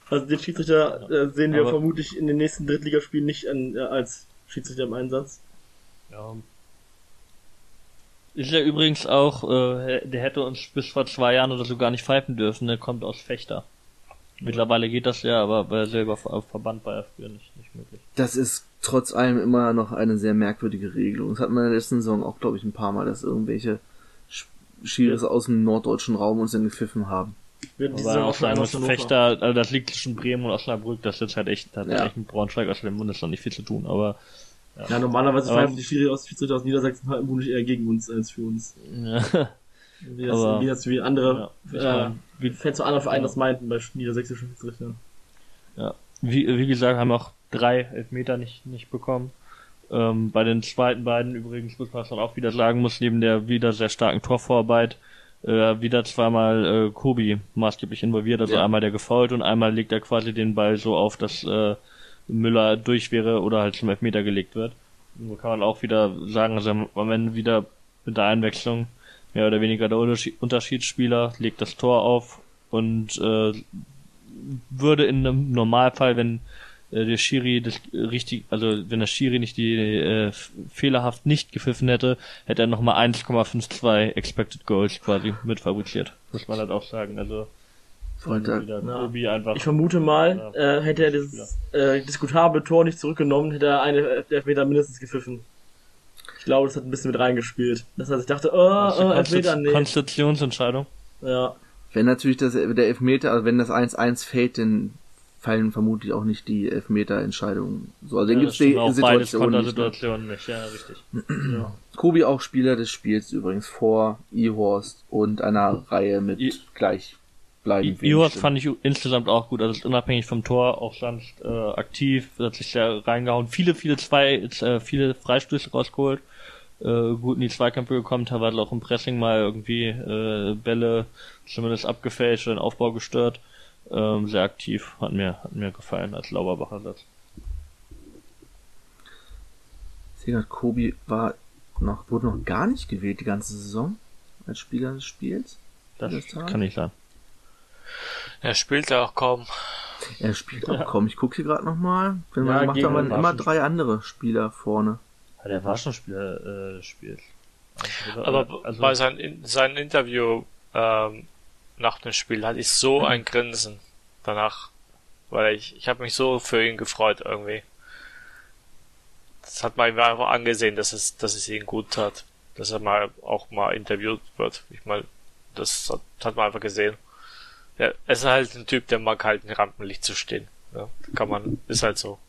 Also den Schiedsrichter äh, sehen wir Aber- vermutlich in den nächsten Drittligaspielen nicht an, äh, als Schiedsrichter im Einsatz. Ja. Ist ja übrigens auch, äh, der hätte uns bis vor zwei Jahren oder so gar nicht pfeifen dürfen, der kommt aus Fechter. Mittlerweile geht das ja, aber bei selber Ver- Verband war ja früher nicht, nicht möglich. Das ist trotz allem immer noch eine sehr merkwürdige Regelung. Das hat man in der letzten Saison auch, glaube ich, ein paar Mal, dass irgendwelche Sch- Schiris aus dem norddeutschen Raum uns dann gepfiffen haben. Wir diese Aber Saison auch aus Hannover. Fechter, also das liegt zwischen Bremen und Osnabrück, das ist jetzt halt echt, hat Ja. echt mit Braunschweig aus dem Bundesland nicht viel zu tun, aber Ja, normalerweise Aber- pfeifen die Schiri aus, Schiedsrichter aus Niedersachsen halt vermutlich eher gegen uns als für uns. ja, Wie das, Aber- wie das wie andere ich äh, wie, Fans zu anderen Vereinen Ja. das meinten bei niedersächsischen Schiedsrichtern. Ja, wie, wie gesagt, haben auch drei Elfmeter nicht, nicht bekommen. Ähm, bei den zweiten beiden übrigens muss man dann auch wieder sagen, muss neben der wieder sehr starken Torvorarbeit äh, wieder zweimal äh, Kobi maßgeblich involviert, also Ja. einmal der gefault und einmal legt er quasi den Ball so auf, dass äh, Müller durch wäre oder halt zum Elfmeter gelegt wird. Und so kann man auch wieder sagen, also am Ende wieder mit der Einwechslung mehr oder weniger der Unterschied- Unterschiedsspieler legt das Tor auf und äh, würde in einem Normalfall, wenn äh, der Schiri das richtig, also wenn der Schiri nicht die äh, fehlerhaft nicht gepfiffen hätte, hätte er nochmal 1,52 Expected Goals quasi mitfabriziert. Muss man halt auch sagen. Also Wieder Ja. Ich vermute mal, äh, hätte er dieses äh, diskutable Tor nicht zurückgenommen, hätte er eine Elfmeter mindestens gepfiffen. Ich glaube, das hat ein bisschen mit reingespielt. Das heißt, ich dachte, oh, ist oh Elfmeter, nee. Konstitutionsentscheidung. Ja, wenn natürlich das, der Elfmeter, also wenn das 1-1 fällt, dann fallen vermutlich auch nicht die Elfmeter-Entscheidungen. So, also dann Ja, gibt's das die Situation nicht. Ne? Kontersituationen nicht, ja, richtig. ja. Kobi auch Spieler des Spiels übrigens vor Ihorst und einer Reihe mit I- gleichbleibend Ihorst Stimmen. fand ich insgesamt auch gut, also ist unabhängig vom Tor auch sonst äh, aktiv, hat sich sehr reingehauen, viele, viele zwei, äh, viele Freistöße rausgeholt, äh, gut in die Zweikämpfe gekommen, teilweise auch im Pressing mal irgendwie äh, Bälle zumindest abgefälscht, den Aufbau gestört, ähm, sehr aktiv, hat mir, hat mir gefallen als Lauberbacher Satz. Ich grad, Kobi war noch, wurde noch gar nicht gewählt die ganze Saison als Spieler des Spiels. Das kann nicht sein. Er spielt ja auch kaum. Er spielt auch kaum. Ich gucke hier gerade nochmal. Wenn Ja, man macht, man den immer drei andere Spieler vorne. Ja, der war schon Spieler äh, des Spiels. Also, Aber also, bei sein, in, sein Interview ähm, nach dem Spiel hatte ich so ein Grinsen danach, weil ich ich habe mich so für ihn gefreut irgendwie. Das hat man ihm einfach angesehen, dass es dass es ihn gut tat, dass er mal auch mal interviewt wird. Ich meine, das hat, hat man einfach gesehen. Ja, es ist halt ein Typ, der mag halt im Rampenlicht zu stehen. Ja, kann man, ist halt so.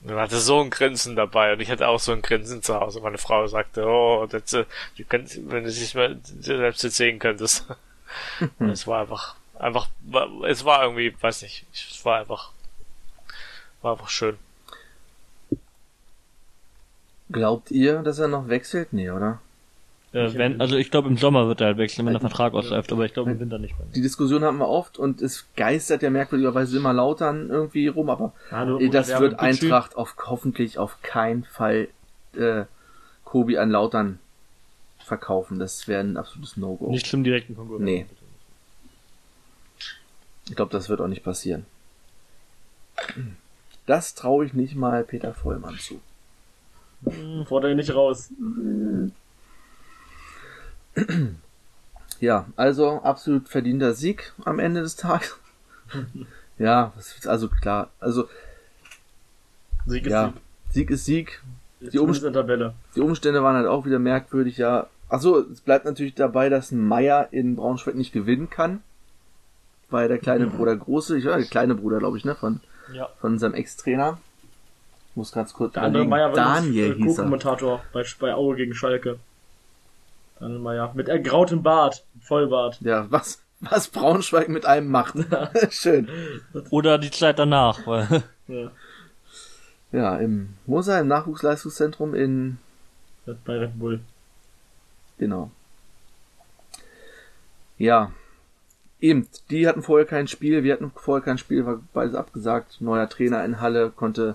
Und dann hatte so ein Grinsen dabei und ich hatte auch so ein Grinsen zu Hause. Meine Frau sagte, oh, das, äh, du könnt, wenn du dich mal selbst jetzt sehen könntest. <laughs> es war einfach, einfach, es war irgendwie, weiß nicht, es war einfach, war einfach schön. Glaubt ihr, dass er noch wechselt? Nee, oder? Äh, wenn, also ich glaube im Sommer wird er halt wechseln, wenn der Vertrag ausläuft, aber ich glaube im Winter nicht mehr. Die Diskussion haben wir oft und es geistert ja merkwürdigerweise immer Lautern irgendwie rum, aber eh, das wir wird. Eintracht auf hoffentlich auf keinen Fall äh, Kobi an Lautern verkaufen. Das wäre ein absolutes No-Go. Nicht zum direkten Konkurrenten. Nee. Ich glaube, das wird auch nicht passieren. Das traue ich nicht mal Peter Vollmann zu. Fordere ihn nicht raus. <clears throat> Ja, also absolut verdienter Sieg am Ende des Tages. <laughs> ja, also klar. Also Sieg ist ja, Sieg. Sieg ist Sieg. Jetzt die der Tabelle. Die Umstände waren halt auch wieder merkwürdig, ja. Achso, es bleibt natürlich dabei, dass ein Meier in Braunschweig nicht gewinnen kann. Weil der kleine Bruder große, ich war der kleine Bruder, glaube ich, ne, von, Ja. von seinem Ex-Trainer. Ich muss ganz kurz Der andere. Meier war Daniel hieß er. Co-Kommentator bei, bei Aue gegen Schalke. Daniel Meier. Mit ergrautem Bart. Vollbart. Ja, was, was Braunschweig mit einem macht. <laughs> Schön. Oder die Zeit danach, weil <laughs> Ja. Ja, im Moser, im Nachwuchsleistungszentrum in, Bei Red Bull. genau. Ja. Eben, die hatten vorher kein Spiel, wir hatten vorher kein Spiel, war beides abgesagt. Neuer Trainer in Halle, konnte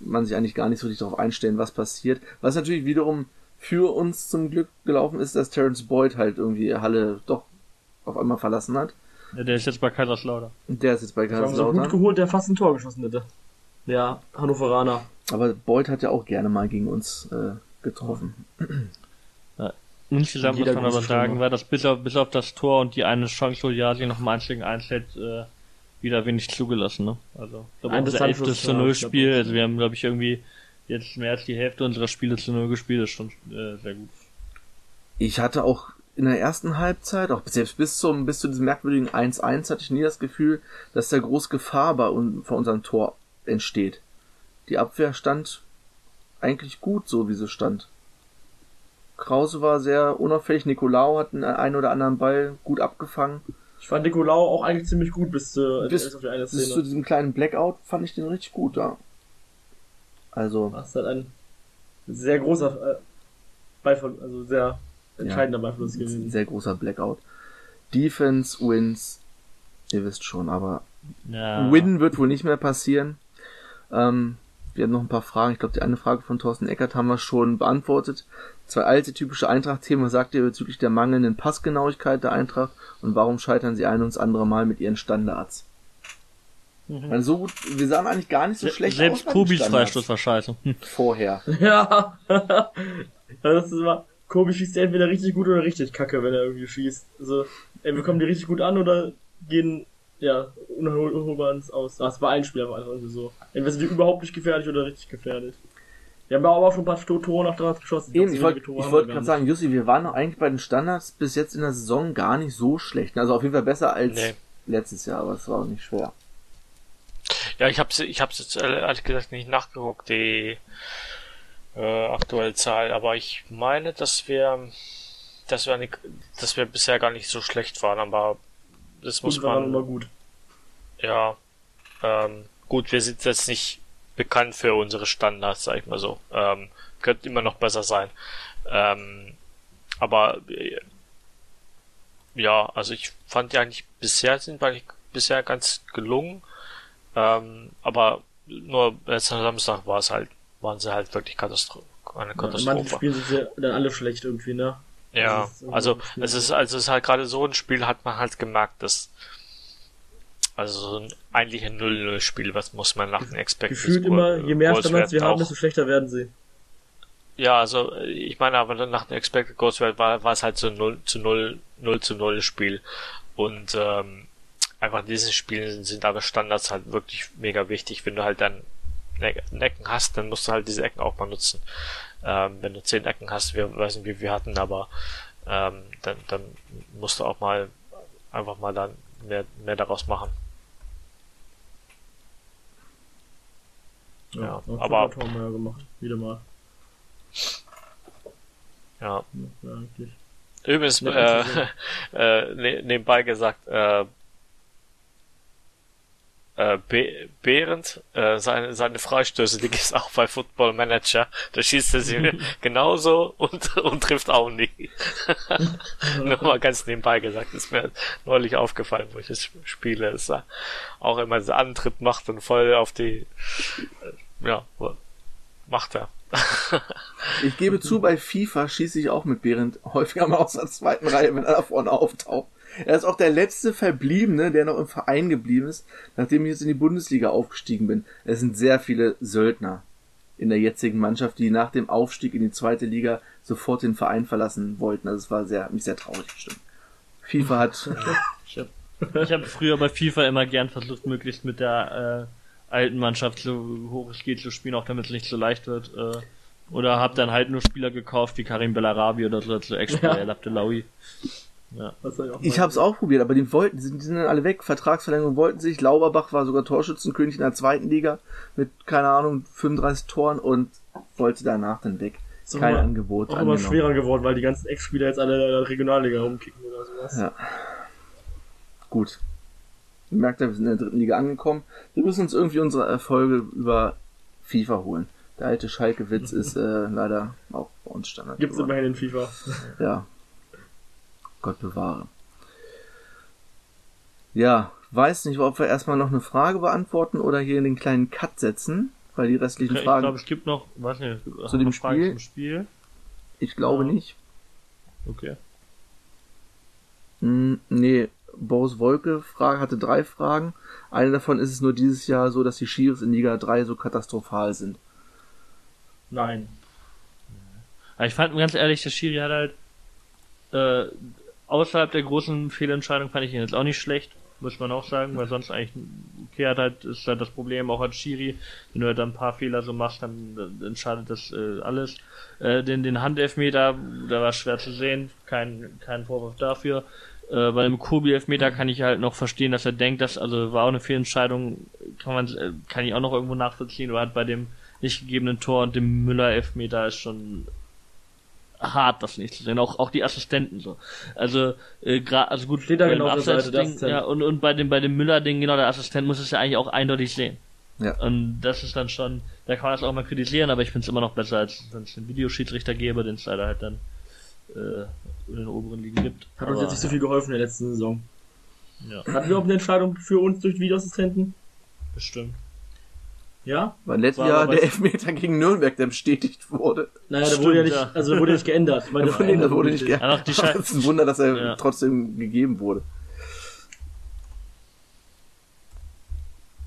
man sich eigentlich gar nicht so richtig darauf einstellen, was passiert. Was natürlich wiederum für uns zum Glück gelaufen ist, dass Terence Boyd halt irgendwie Halle doch auf einmal verlassen hat. ja, der ist jetzt bei Kaiserslautern. Und der ist jetzt bei Wir haben so gut Kaiserslautern. geholt, der fast ein Tor geschossen hätte. Der Hannoveraner. Aber Boyd hat ja auch gerne mal gegen uns äh, getroffen. Insgesamt muss man aber sagen, war das bis auf, bis auf das Tor und die eine Chance, wo Jasi noch mal eins gegen eins hält, äh, wieder wenig zugelassen, ne? Also, ich glaube, Ein unser elftes Distanzschuss, zu ja, null ich glaub Spiel, auch. also wir haben, glaube ich, irgendwie jetzt mehr als die Hälfte unserer Spiele zu null gespielt, ist schon äh, sehr gut. ich hatte auch in der ersten Halbzeit, auch selbst bis zum, bis zu diesem merkwürdigen 1-1 hatte ich nie das Gefühl, dass da groß Gefahr bei un, vor unserem Tor entsteht. Die Abwehr stand eigentlich gut, so wie sie stand. Krause war sehr unauffällig, Nicolau hat einen, einen oder anderen Ball gut abgefangen. Ich fand Nicolau auch eigentlich ziemlich gut bis, zu, Bis- bis auf die eine Bis zu diesem kleinen Blackout fand ich den richtig gut, ja. Also, Das ist halt ein sehr großer äh, Beifall, also sehr entscheidender Beifluss ein gewesen. sehr großer Blackout. Defense wins, ihr wisst schon, aber Ja. Win wird wohl nicht mehr passieren. Ähm, wir haben noch ein paar Fragen. Ich glaube, die eine Frage von Thorsten Eckert haben wir schon beantwortet. Zwei alte typische Eintracht-Themen. Was sagt ihr bezüglich der mangelnden Passgenauigkeit der Eintracht und warum scheitern sie ein und das andere Mal mit ihren Standards? Mhm. Meine, so gut, wir sahen eigentlich gar nicht so schlecht Selbst aus den Kubis Freistoß war scheiße. Hm. vorher. <laughs> Ja. das ist immer, Kobi schießt entweder richtig gut oder richtig kacke, wenn er irgendwie schießt. Also, entweder kommen die richtig gut an oder gehen, ja, unhol- unholbar ins Aus. Das war ein Spiel aber einfach irgendwie so. Entweder sind die überhaupt nicht gefährlich oder richtig gefährlich. Wir haben aber auch schon ein paar Tore nach Standards geschossen. Eben, ich wollte wir gerade sagen, Jussi, wir waren doch eigentlich bei den Standards bis jetzt in der Saison gar nicht so schlecht. Also auf jeden Fall besser als Nee. letztes Jahr, aber es war auch nicht schwer. Ja, ich hab's, ich hab's jetzt ehrlich gesagt nicht nachgeguckt, die äh, aktuelle Zahl, aber ich meine, dass wir, dass wir, nicht, dass wir bisher gar nicht so schlecht waren, aber das muss wir waren immer man, gut. ja, ähm, gut, wir sind jetzt nicht bekannt für unsere Standards, sag ich mal so, ähm, könnte immer noch besser sein, ähm, aber äh, ja, also ich fand die eigentlich bisher sind wir eigentlich bisher ganz gelungen. Ähm, aber nur letzten Samstag war es halt, waren sie halt wirklich Katastro eine Ja, in manchen Katastrophe. Spielen sind sie dann alle schlecht irgendwie, ne? Ja, also es ist also es ist halt gerade so ein Spiel hat man halt gemerkt, dass also so ein eigentlich ein 0-0-Spiel, was muss man nach den Expected Gefühlt immer, je mehr Goals Standards wir haben, auch- desto schlechter werden sie. Ja, also ich meine, aber nach dem Expected Goals war, war es halt so ein 0 zu 0, 0 zu 0 Spiel. Und ähm, einfach in diesen Spielen sind aber Standards halt wirklich mega wichtig. Wenn du halt dann Ecken hast, dann musst du halt diese Ecken auch mal nutzen. Ähm, wenn du zehn Ecken hast, wir weiß nicht, wie wir hatten, aber ähm, dann, dann musst du auch mal einfach mal dann mehr, mehr daraus machen. Ja, auch aber- haben wir ja gemacht. Wieder mal. Ja. Ja. Übrigens, Ja, äh, <laughs> äh, ne, nebenbei gesagt, äh, äh, Be Behrendt, äh, seine, seine Freistöße, die gibt's auch bei Football Manager. Da schießt er sie <laughs> genauso und, und trifft auch nie. <laughs> Nur mal ganz nebenbei gesagt, ist mir neulich aufgefallen, wo ich das spiele, dass er auch immer so Antritt macht und voll auf die, äh, ja, macht er. <laughs> Ich gebe zu, bei FIFA schieße ich auch mit Behrendt häufiger mal aus der zweiten Reihe, wenn er da vorne auftaucht. Er ist auch der letzte Verbliebene, der noch im Verein geblieben ist, nachdem ich jetzt in die Bundesliga aufgestiegen bin. Es sind sehr viele Söldner in der jetzigen Mannschaft, die nach dem Aufstieg in die zweite Liga sofort den Verein verlassen wollten. Also es war sehr, mich sehr traurig gestimmt. FIFA hat, <laughs> Ich habe hab früher bei FIFA immer gern versucht, möglichst mit der äh, alten Mannschaft so hoch es geht zu spielen, auch damit es nicht so leicht wird. Äh, oder habe dann halt nur Spieler gekauft wie Karim Bellarabi oder so, so Ex-Spieler, Ja. El Abdelawi. Ja. Was soll ich auch ich habe es auch probiert, aber die wollten, die sind, die sind dann alle weg. Vertragsverlängerung wollten sich. Lauberbach war sogar Torschützenkönig in der zweiten Liga mit, keine Ahnung, 35 Toren und wollte danach dann weg. Ist auch Kein immer- Angebot. Auch immer schwerer geworden, weil die ganzen Ex-Spieler jetzt alle in der Regionalliga rumkicken oder sowas. Ja. Gut. Ihr merkt ja, wir sind in der dritten Liga angekommen. Wir müssen uns irgendwie unsere Erfolge über FIFA holen. Der alte Schalke-Witz <laughs> ist äh, leider auch bei uns Standard. Gibt's geworden. immerhin in FIFA. Ja. <laughs> Gott bewahre. Ja, weiß nicht, ob wir erstmal noch eine Frage beantworten oder hier in den kleinen Cut setzen, weil die restlichen Ich Fragen, glaube, es gibt noch, weiß nicht, es gibt Zu dem Spiel? zum Spiel. ich glaube Ja. nicht. Okay. Hm, nee, Boris Wolke Frage, hatte drei Fragen. Eine davon ist es nur dieses Jahr so, dass die Schiris in Liga 3 so katastrophal sind. Nein. Aber ich fand ganz ehrlich, der Schiri hat halt äh, außerhalb der großen Fehlentscheidung fand ich ihn jetzt auch nicht schlecht, muss man auch sagen, weil sonst eigentlich okay hat halt ist halt das Problem auch als Schiri, wenn du halt ein paar Fehler so machst, dann, entscheidet das äh, alles. Äh, den den Handelfmeter, da war schwer zu sehen, kein kein Vorwurf dafür. Äh, bei dem Kobi-Elfmeter kann ich halt noch verstehen, dass er denkt, dass, also war auch eine Fehlentscheidung, kann man, äh, kann ich auch noch irgendwo nachvollziehen, aber hat bei dem nicht gegebenen Tor und dem Müller-Elfmeter ist schon hart, das nicht zu sehen. Auch, auch die Assistenten so. Also, äh, gra- also gut, Steht da genau auf der Seite, Assistent. ja, und, und bei dem, bei dem Müller-Ding, genau, der Assistent muss es ja eigentlich auch eindeutig sehen. Ja. Und das ist dann schon, da kann man das auch mal kritisieren, aber ich finde es immer noch besser, als wenn es einen Videoschiedsrichter gäbe, den es leider halt dann äh, in den oberen Ligen gibt. Hat uns Aber, jetzt nicht so viel geholfen in der letzten Saison. Ja, Hatten wir überhaupt eine Entscheidung für uns durch Videoassistenten? bestimmt. Ja? Weil letztes Jahr der Elfmeter gegen Nürnmeter, der bestätigt wurde. Naja, der Stimmt, wurde ja nicht, ja. also der wurde nicht geändert. <laughs> Weil der Nee, verändert das wurde nicht geändert. Ja, es <laughs> ist ein Wunder, dass er Ja. trotzdem gegeben wurde.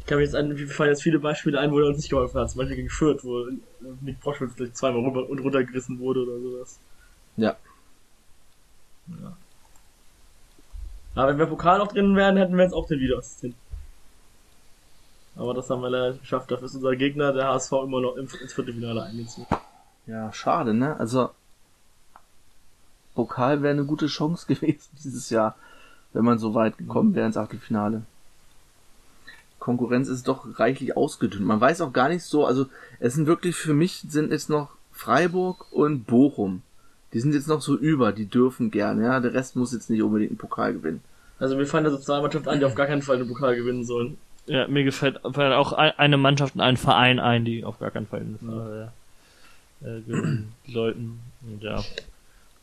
Ich kann mir jetzt an, mir fallen jetzt viele Beispiele ein, wo er uns nicht geholfen hat. Zum Beispiel gegen Fürth, wo Nick Broschwitz gleich zweimal runter und runtergerissen wurde oder sowas. Ja. Aber wenn wir Pokal noch drin wären, hätten wir jetzt auch den Videoassistenten. Aber das haben wir leider geschafft. Dafür ist unser Gegner, der HSV, immer noch ins Viertelfinale eingezogen. Ja, schade, ne? Also, Pokal wäre eine gute Chance <laughs> gewesen dieses Jahr, wenn man so weit gekommen wäre ins Achtelfinale. Konkurrenz ist doch reichlich ausgedünnt. Man weiß auch gar nicht so, also es sind wirklich für mich sind jetzt noch Freiburg und Bochum. Die sind jetzt noch so über, die dürfen gern, ja. Der Rest muss jetzt nicht unbedingt einen Pokal gewinnen. Also mir fallen da so zwei Mannschaften an, die auf gar keinen Fall den Pokal gewinnen sollen. Ja, mir gefällt fallen auch ein- eine Mannschaft und ein Verein ein, die auf gar keinen Fall in der äh, gewinnen <clears throat> sollten. Und ja,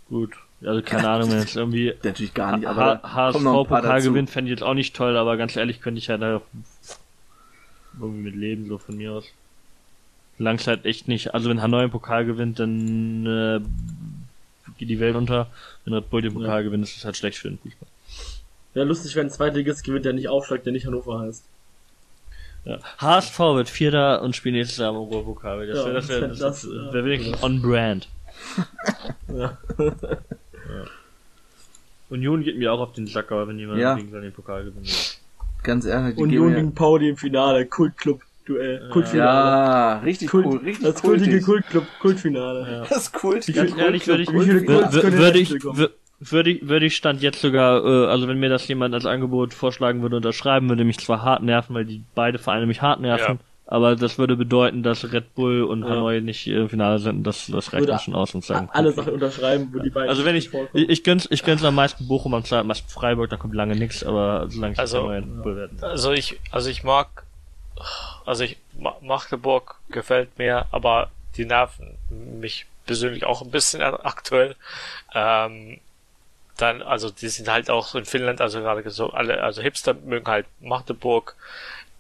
gut. Also keine <laughs> Ahnung, wenn jetzt irgendwie Natürlich gar nicht, aber da HSV-Pokal gewinnt, fände ich jetzt auch nicht toll, aber ganz ehrlich könnte ich halt auch irgendwie mit leben, so von mir aus. Es halt echt nicht, also wenn Hanoi einen Pokal gewinnt, dann äh, geht die Welt unter. Wenn Red Bull den Pokal Ja. gewinnt, ist es halt schlecht für den Fußball. Wäre lustig, wenn ein Zweitligist gewinnt, der nicht aufsteigt, der nicht Hannover heißt. Ja. HSV wird Vierter und spielt nächstes Jahr im Europapokal. Das Ja, wäre das wär, das- das, das, das äh, wär wenigstens on brand. Ja. <laughs> Union geht mir auch auf den Sack, aber wenn jemand Ja. gegen seinen Pokal gewinnt. Ganz ehrlich, die Union gegen Pauli im Finale, Kultclub-Duell, ja, Kultfinale. ja, richtig Kult, cool, richtig das kultige kultig. Kultclub, Kultfinale. Das ist Kult. Wie Ganz ehrlich würde ich, würde ich, würde ich, würde ich Stand jetzt sogar, äh, also wenn mir das jemand als Angebot vorschlagen würde, unterschreiben, würde mich zwar hart nerven, weil die beide Vereine mich hart nerven, Ja. aber das würde bedeuten, dass Red Bull und Ja. Hanoi nicht im Finale sind. Das, das reicht Würde schon aus und sagen. Alle Sachen unterschreiben, wo die beiden Also wenn ich, ich, ich gönn's, ich gönn's am meisten Bochum, am meisten Freiburg, da kommt lange nichts, aber solange ich Also, Hanoi Red Bull werden. Also ich, also ich mag, also ich, Ma- Magdeburg gefällt mir, aber die nerven mich persönlich auch ein bisschen aktuell. Ähm, dann, also die sind halt auch in Finnland, also gerade so alle, also Hipster mögen halt Magdeburg,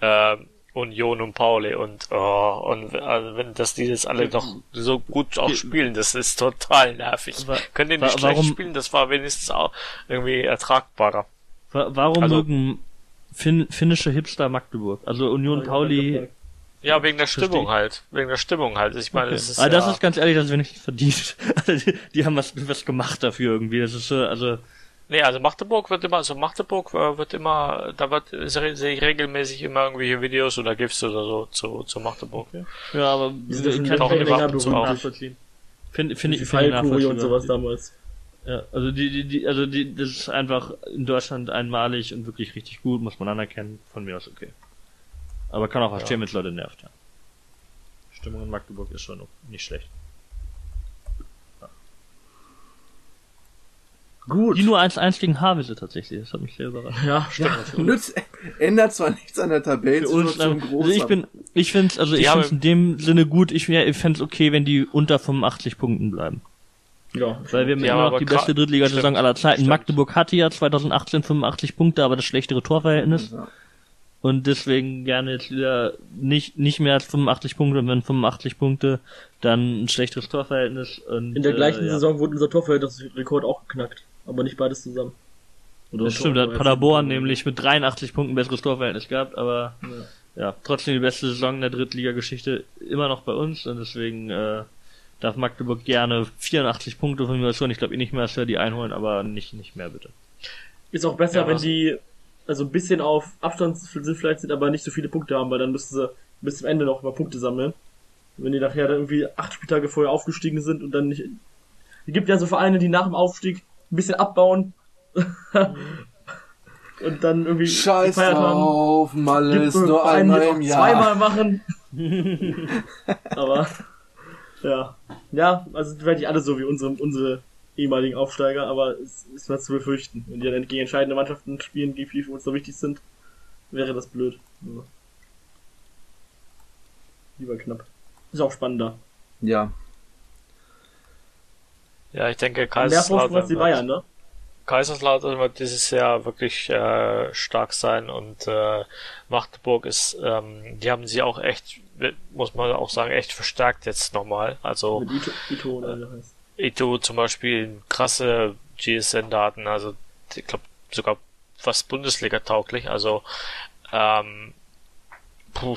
ähm, Union und Pauli und oh, und also wenn das die jetzt alle doch so gut auch spielen, das ist total nervig. Wa- Können die wa- nicht schlecht spielen, das war wenigstens auch irgendwie ertragbarer. Wa- Warum Also- mögen fin finnische Hipster Magdeburg? Also Union Pauli. Ja, wegen der Versteh- Stimmung halt. Wegen der Stimmung halt. Ich meine, Okay. es ist Aber das ja, ist ganz ehrlich, das wenigstens verdient. <laughs> Also die, die haben was, was gemacht dafür irgendwie. Das ist so, also Nee, also Magdeburg wird immer, also Magdeburg äh, wird immer, da wird se- sehe ich regelmäßig immer irgendwelche Videos oder GIFs oder so zu, zu Magdeburg. ja, aber Die sind kann auch ich länger berühmt. Finde find, ich ich Fallkurie und sowas damals. Ja, also die, die, die, also die, das ist einfach in Deutschland einmalig und wirklich richtig gut, muss man anerkennen. Von mir aus okay. Aber kann auch verstehen, wenn es Leute nervt, ja. Stimmung in Magdeburg ist schon nicht schlecht. Gut. Die nur 1-1 gegen Havelse tatsächlich, das hat mich sehr überrascht. Ja, stimmt. Nützt, ändert zwar nichts an der Für uns, Tabellensituation also ich bin, ich finde also Die ich finde in dem Sinne gut, ich, wär- ich fände es okay, wenn die unter 85 Punkten bleiben. Ja, Weil wir haben Ja, immer noch die beste Drittligasaison aller Zeiten. stimmt. Magdeburg hatte ja 2018 85 Punkte, aber das schlechtere Torverhältnis. Ja. Und deswegen gerne jetzt wieder nicht, nicht mehr als 85 Punkte, und wenn 85 Punkte, dann ein schlechteres Torverhältnis. Und, In der gleichen äh, ja. Saison wurde unser Torverhältnisrekord auch geknackt. Aber nicht beides zusammen. Oder Das stimmt, da hat Paderborn nämlich mit 83 Punkten ein besseres Torverhältnis gehabt, aber ja, trotzdem die beste Saison der Drittligageschichte immer noch bei uns und deswegen äh, darf Magdeburg gerne 84 Punkte von mir schon. Ich glaube eh nicht mehr, dass wir die einholen, aber nicht, nicht mehr bitte. Ist auch besser, Ja, wenn die also ein bisschen auf Abstand sind vielleicht sind, aber nicht so viele Punkte haben, weil dann müssten sie bis zum Ende noch mal Punkte sammeln. Wenn die nachher dann irgendwie acht Spieltage vorher aufgestiegen sind und dann nicht. Es gibt ja so Vereine, die nach dem Aufstieg ein bisschen abbauen <laughs> und dann irgendwie Scheiß haben. drauf, Malle Gibt ist nur Vereine, einmal im Jahr. zweimal machen. <laughs> aber ja. Ja, also werde ich alle so wie unsere, unsere ehemaligen Aufsteiger, aber es ist was zu befürchten. Wenn die dann gegen entscheidende Mannschaften spielen, die für uns so wichtig sind, wäre das blöd. Ja. Lieber knapp. Ist auch spannender. Ja, Ja, ich denke, Mehr Kaiserslautern als die Bayern, wird, ne? Kaiserslautern wird dieses Jahr wirklich äh, stark sein und äh, Magdeburg ist, ähm, die haben sie auch echt, muss man auch sagen, echt verstärkt jetzt nochmal. Also Mit Ito, Ito oder wie er heißt. Ito zum Beispiel krasse GSN-Daten, also ich glaube sogar fast Bundesliga tauglich, also ähm, puh,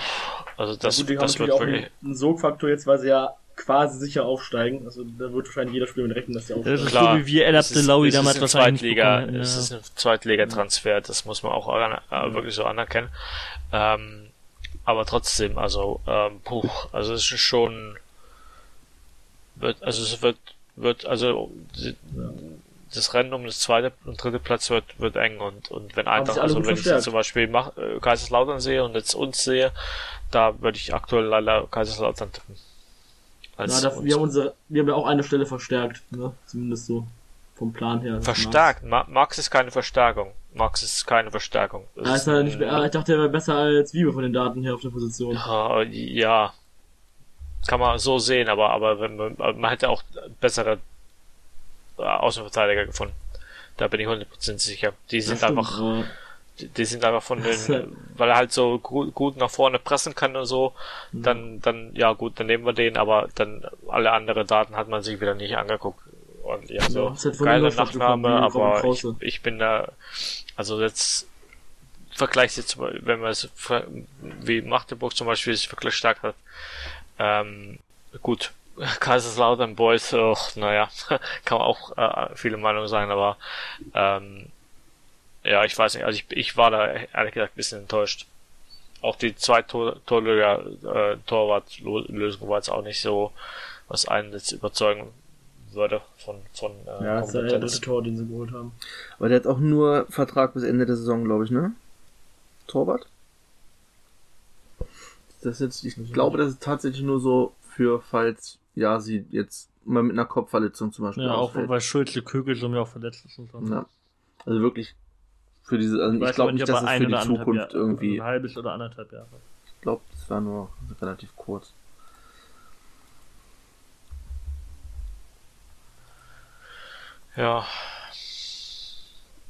also das, ja, gut, die haben das wird natürlich auch wirklich einen, einen Sogfaktor jetzt, weil sie ja quasi sicher aufsteigen. Also da wird wahrscheinlich jeder Spieler mit rechnen, dass sie Das aufsteigen. ist Klar, so wie wir El Abdelawi es ist damals ein wahrscheinlich Zweitliga, es ist ein Zweitliga-Transfer, das muss man auch aner äh, wirklich so anerkennen. Ähm, aber trotzdem, also, ähm, puh, also es ist schon, wird, also es wird, wird, also das Rennen um das zweite und dritte Platz wird, wird eng und, und wenn Eintracht, also wenn ich verstärkt. jetzt zum Beispiel Mach, äh, Kaiserslautern sehe und jetzt uns sehe, da würde ich aktuell leider Kaiserslautern tippen. Als Ja, da, uns. wir haben unsere, wir haben ja auch eine Stelle verstärkt, ne? Zumindest so vom Plan her. Verstärkt. Ma Max ist keine Verstärkung. Max ist keine Verstärkung. Das Ja, ist er nicht, mehr- ich dachte, er wäre besser als Wiebe von den Daten her auf der Position. Ja, ja. Kann man so sehen, aber, aber wenn man, man hätte auch bessere äh, Außenverteidiger gefunden. Da bin ich 100% sicher. Die sind einfach, aber die, die sind einfach von den, weil er halt so gut, gut nach vorne pressen kann und so, dann, dann, ja gut, dann nehmen wir den, aber dann alle andere Daten hat man sich wieder nicht angeguckt. Also, Ja, halt von geile Nachname, aber ich, ich bin da, also jetzt, Vergleich jetzt, wenn man es, wie Magdeburg zum Beispiel sich wirklich stark hat, ähm, gut, <laughs> Kaiserslautern Boys, och, naja, <laughs> kann man auch äh, viele Meinungen sagen, aber ähm, ja, ich weiß nicht, also ich, ich war da ehrlich gesagt ein bisschen enttäuscht. Auch die zwei Tor, Torlöger, äh, Torwartlösung war jetzt auch nicht so, was einen jetzt überzeugen würde von, von äh, Ja, das ist ja der dritte Tor, den sie geholt haben. Aber der hat auch nur Vertrag bis Ende der Saison, glaube ich, ne? Torwart? Das jetzt, ich glaube, das ist tatsächlich nur so für, falls, ja, sie jetzt mal mit einer Kopfverletzung zum Beispiel Ja, auch ausfällt. weil Schulze Kögel so mir auch verletzt ist und so. Ja. Also wirklich für diese, also ich weiß glaube nicht, dass es für die Zukunft Jahre- irgendwie, Ein halbes oder anderthalb Jahre. ich glaube, das war nur relativ kurz. Ja.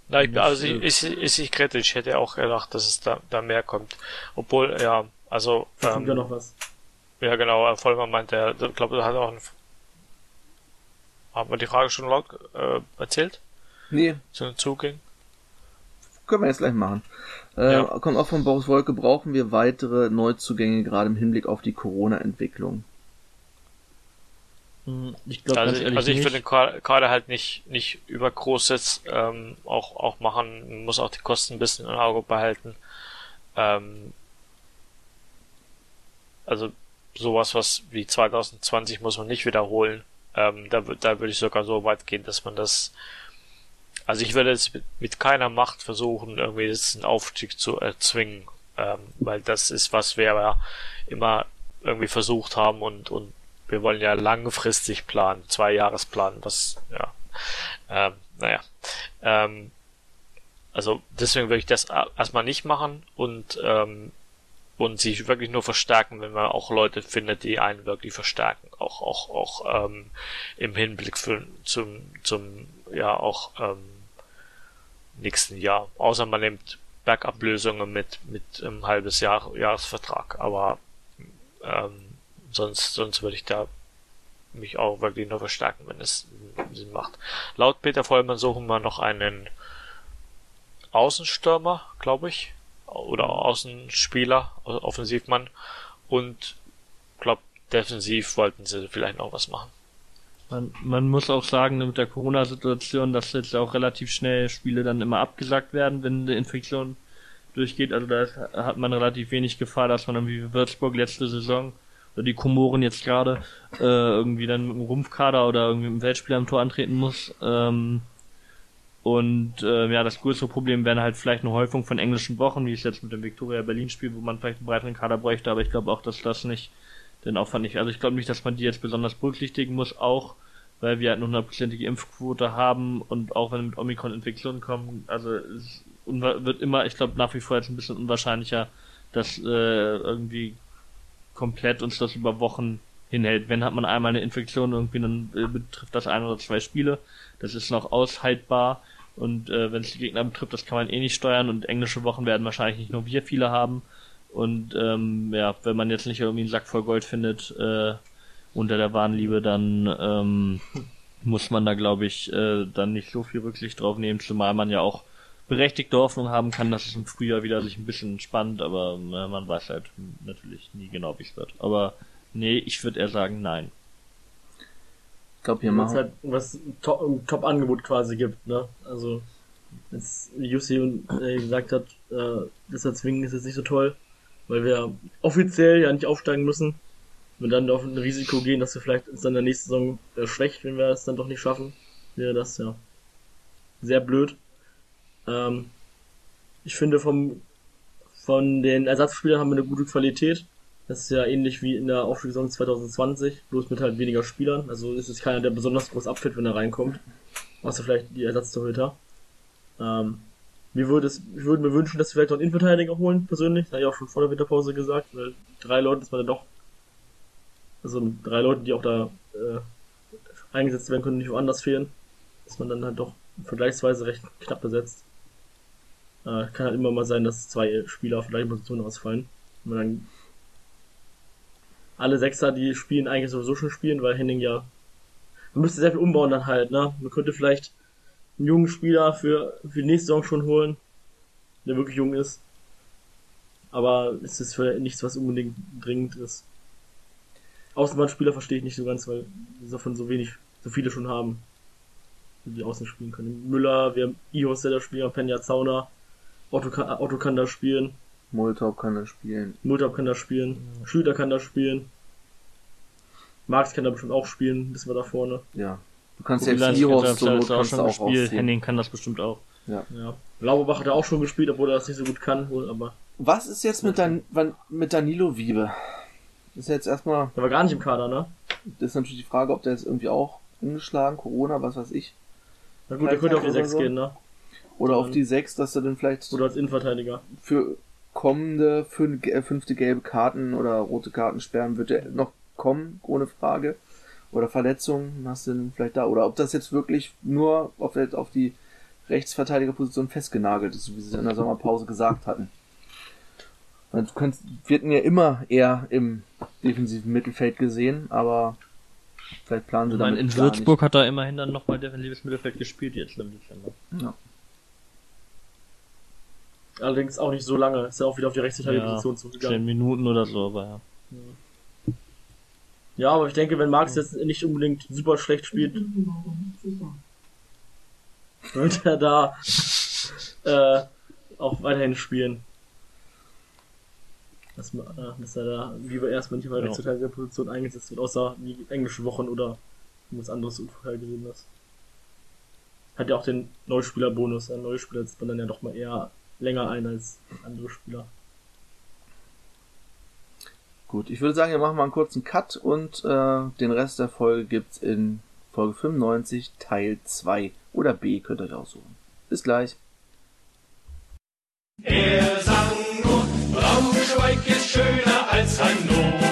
Na, ich, also ich, ich, ich, ich kritisch. Ich hätte auch gedacht, dass es da, da mehr kommt. Obwohl, ja, also, kommt ja ähm, noch was. ja genau, Herr Vollmann meinte, er, ich glaube, er hat auch ein, haben wir die Frage schon laut äh, erzählt, Nee, zu den Zugängen? können wir jetzt gleich machen. Äh, Ja. Kommt auch von Boris Wolke, brauchen wir weitere Neuzugänge, gerade im Hinblick auf die Corona-Entwicklung. Hm, Ich glaube Also, also ich nicht. würde den Kader halt nicht, nicht übergroß jetzt ähm, auch, auch machen, Man muss auch die Kosten ein bisschen im Auge behalten. Ähm, also sowas, was wie 2020 muss man nicht wiederholen. Ähm, da, da würde ich sogar so weit gehen, dass man das also ich würde jetzt mit, mit keiner Macht versuchen, irgendwie jetzt einen Aufstieg zu erzwingen, ähm, weil das ist, was wir ja immer irgendwie versucht haben und, und wir wollen ja langfristig planen, zwei Jahresplan, was, ja, ähm, naja, ähm, also deswegen würde ich das erstmal nicht machen und, ähm, und sich wirklich nur verstärken, wenn man auch Leute findet, die einen wirklich verstärken, auch, auch, auch, ähm, im Hinblick für, zum, zum, ja, auch, ähm, nächsten Jahr. Außer man nimmt Backup-Lösungen mit, mit einem halbes Jahr, Jahresvertrag. Aber ähm, sonst, sonst würde ich da mich auch wirklich nur verstärken, wenn es Sinn macht. Laut Peter Vollmann suchen wir noch einen Außenstürmer, glaube ich, oder Außenspieler, Offensivmann und glaube defensiv wollten sie vielleicht noch was machen. Man, man muss auch sagen, mit der Corona-Situation, dass jetzt auch relativ schnell Spiele dann immer abgesagt werden, wenn eine Infektion durchgeht. Also da hat man relativ wenig Gefahr, dass man irgendwie wie Würzburg letzte Saison oder die Komoren jetzt gerade äh, irgendwie dann mit dem Rumpfkader oder irgendwie mit dem Weltspieler am Tor antreten muss. Ähm, und äh, ja, das größere Problem wäre halt vielleicht eine Häufung von englischen Wochen, wie es jetzt mit dem Victoria Berlin Spiel, wo man vielleicht einen breiteren Kader bräuchte, aber ich glaube auch, dass das nicht den Aufwand nicht. Also ich glaube nicht, dass man die jetzt besonders berücksichtigen muss, auch weil wir halt eine hundertprozentige Impfquote haben und auch wenn mit Omikron Infektionen kommen, also es wird immer, ich glaube nach wie vor jetzt ein bisschen unwahrscheinlicher, dass äh, irgendwie komplett uns das über Wochen hinhält. Wenn hat man einmal eine Infektion irgendwie, dann äh, betrifft das ein oder zwei Spiele. Das ist noch aushaltbar. Und äh, wenn es die Gegner betrifft, das kann man eh nicht steuern und englische Wochen werden wahrscheinlich nicht nur wir viele haben. Und ähm, ja, wenn man jetzt nicht irgendwie einen Sack voll Gold findet äh, unter der Warenliebe, dann ähm, muss man da, glaube ich, äh, dann nicht so viel Rücksicht drauf nehmen, zumal man ja auch berechtigte Hoffnung haben kann, dass es im Frühjahr wieder sich ein bisschen entspannt, aber äh, man weiß halt natürlich nie genau, wie es wird. Aber nee, ich würde eher sagen, nein. Glaube, hier machen halt was Top- Top-Angebot quasi gibt, ne? Also, jetzt, wie Jussi äh, gesagt hat, äh, das Erzwingen ist jetzt nicht so toll, weil wir offiziell ja nicht aufsteigen müssen. Und dann auf ein Risiko gehen, dass wir vielleicht uns dann in der nächsten Saison äh, schwächt, wenn wir es dann doch nicht schaffen, wäre das ja sehr blöd. Ähm, ich finde vom von den Ersatzspielern haben wir eine gute Qualität. Das ist ja ähnlich wie in der Aufstiegssaison 2020, bloß mit halt weniger Spielern. Also ist es keiner, der besonders groß abfällt, wenn er reinkommt. Außer vielleicht die Ersatztorhüter. Ähm, mir würde es, ich würde mir wünschen, dass wir vielleicht noch einen Innenverteidiger holen, persönlich. Das habe ich auch schon vor der Winterpause gesagt, weil drei Leute ist man dann doch, also drei Leute, die auch da äh, eingesetzt werden können, nicht woanders fehlen, ist man dann halt doch vergleichsweise recht knapp besetzt. Äh, kann halt immer mal sein, dass zwei Spieler auf gleichen Position ausfallen. Und man dann alle Sechser, die spielen, eigentlich sowieso schon spielen, weil Henning ja. Man müsste sehr viel umbauen dann halt, ne? Man könnte vielleicht einen jungen Spieler für, für die nächste Saison schon holen, der wirklich jung ist. Aber es ist für nichts, was unbedingt dringend ist. Außenbahnspieler verstehe ich nicht so ganz, weil davon so wenig, so viele schon haben, die außen spielen können. Müller, wir haben Ihos, der da spielt, Penja Zauner, Otto Otto kann da spielen. Moltop kann er spielen. Multab kann da spielen, Schlüter kann da spielen. Marx kann da bestimmt auch spielen, wissen wir da vorne. Ja. Du kannst selbst Niros hat so das Not auch kannst auch gespielt. Henning kann das bestimmt auch. Ja. Lauberbach hat er auch schon gespielt, obwohl er das nicht so gut kann, wohl, aber Was ist jetzt mit, Dan mit Danilo Wiebe? Das ist jetzt erstmal, der war gar nicht im Kader, ne? das ist natürlich die Frage, ob der jetzt irgendwie auch angeschlagen, Corona, was weiß ich. Na gut, der könnte auf die Oder 6 so. gehen, ne? Oder auf Dann- die 6, dass er dann vielleicht Oder als Innenverteidiger. für kommende fün- äh, fünfte gelbe Karten oder rote Karten sperren wird er noch kommen, ohne Frage. Oder Verletzungen hast du dann vielleicht da. Oder ob das jetzt wirklich nur auf, auf die Rechtsverteidigerposition festgenagelt ist, so wie sie es in der Sommerpause gesagt hatten. Du kannst, wir hatten ja immer eher im defensiven Mittelfeld gesehen, aber vielleicht planen sie Ich meine, damit in Würzburg hat er immerhin dann nochmal defensives Mittelfeld gespielt jetzt im Dezember. Nicht. Ja. Allerdings auch nicht so lange. Ist ja auch wieder auf die Rechtsverteidigerposition Ja, zurückgegangen. Zehn Minuten oder so, aber ja. Ja, aber ich denke, wenn Marx jetzt nicht unbedingt super schlecht spielt, wird er da äh, auch weiterhin spielen. Dass, ma- äh, dass er da lieber erstmal nicht auf der Ja. Rechtsverteidigerposition eingesetzt wird, außer die englischen Wochen oder irgendwas anderes Unvorhergesehenes. Hat ja auch den Neuspielerbonus. Ein Neuspieler setzt man dann ja doch mal eher länger ein als andere Spieler. Gut, ich würde sagen, wir machen mal einen kurzen Cut und äh, den Rest der Folge gibt's in Folge 95 Teil 2 oder B, könnt ihr euch aussuchen. Bis gleich. Er sang nur, Braunschweig ist schöner als Hannover.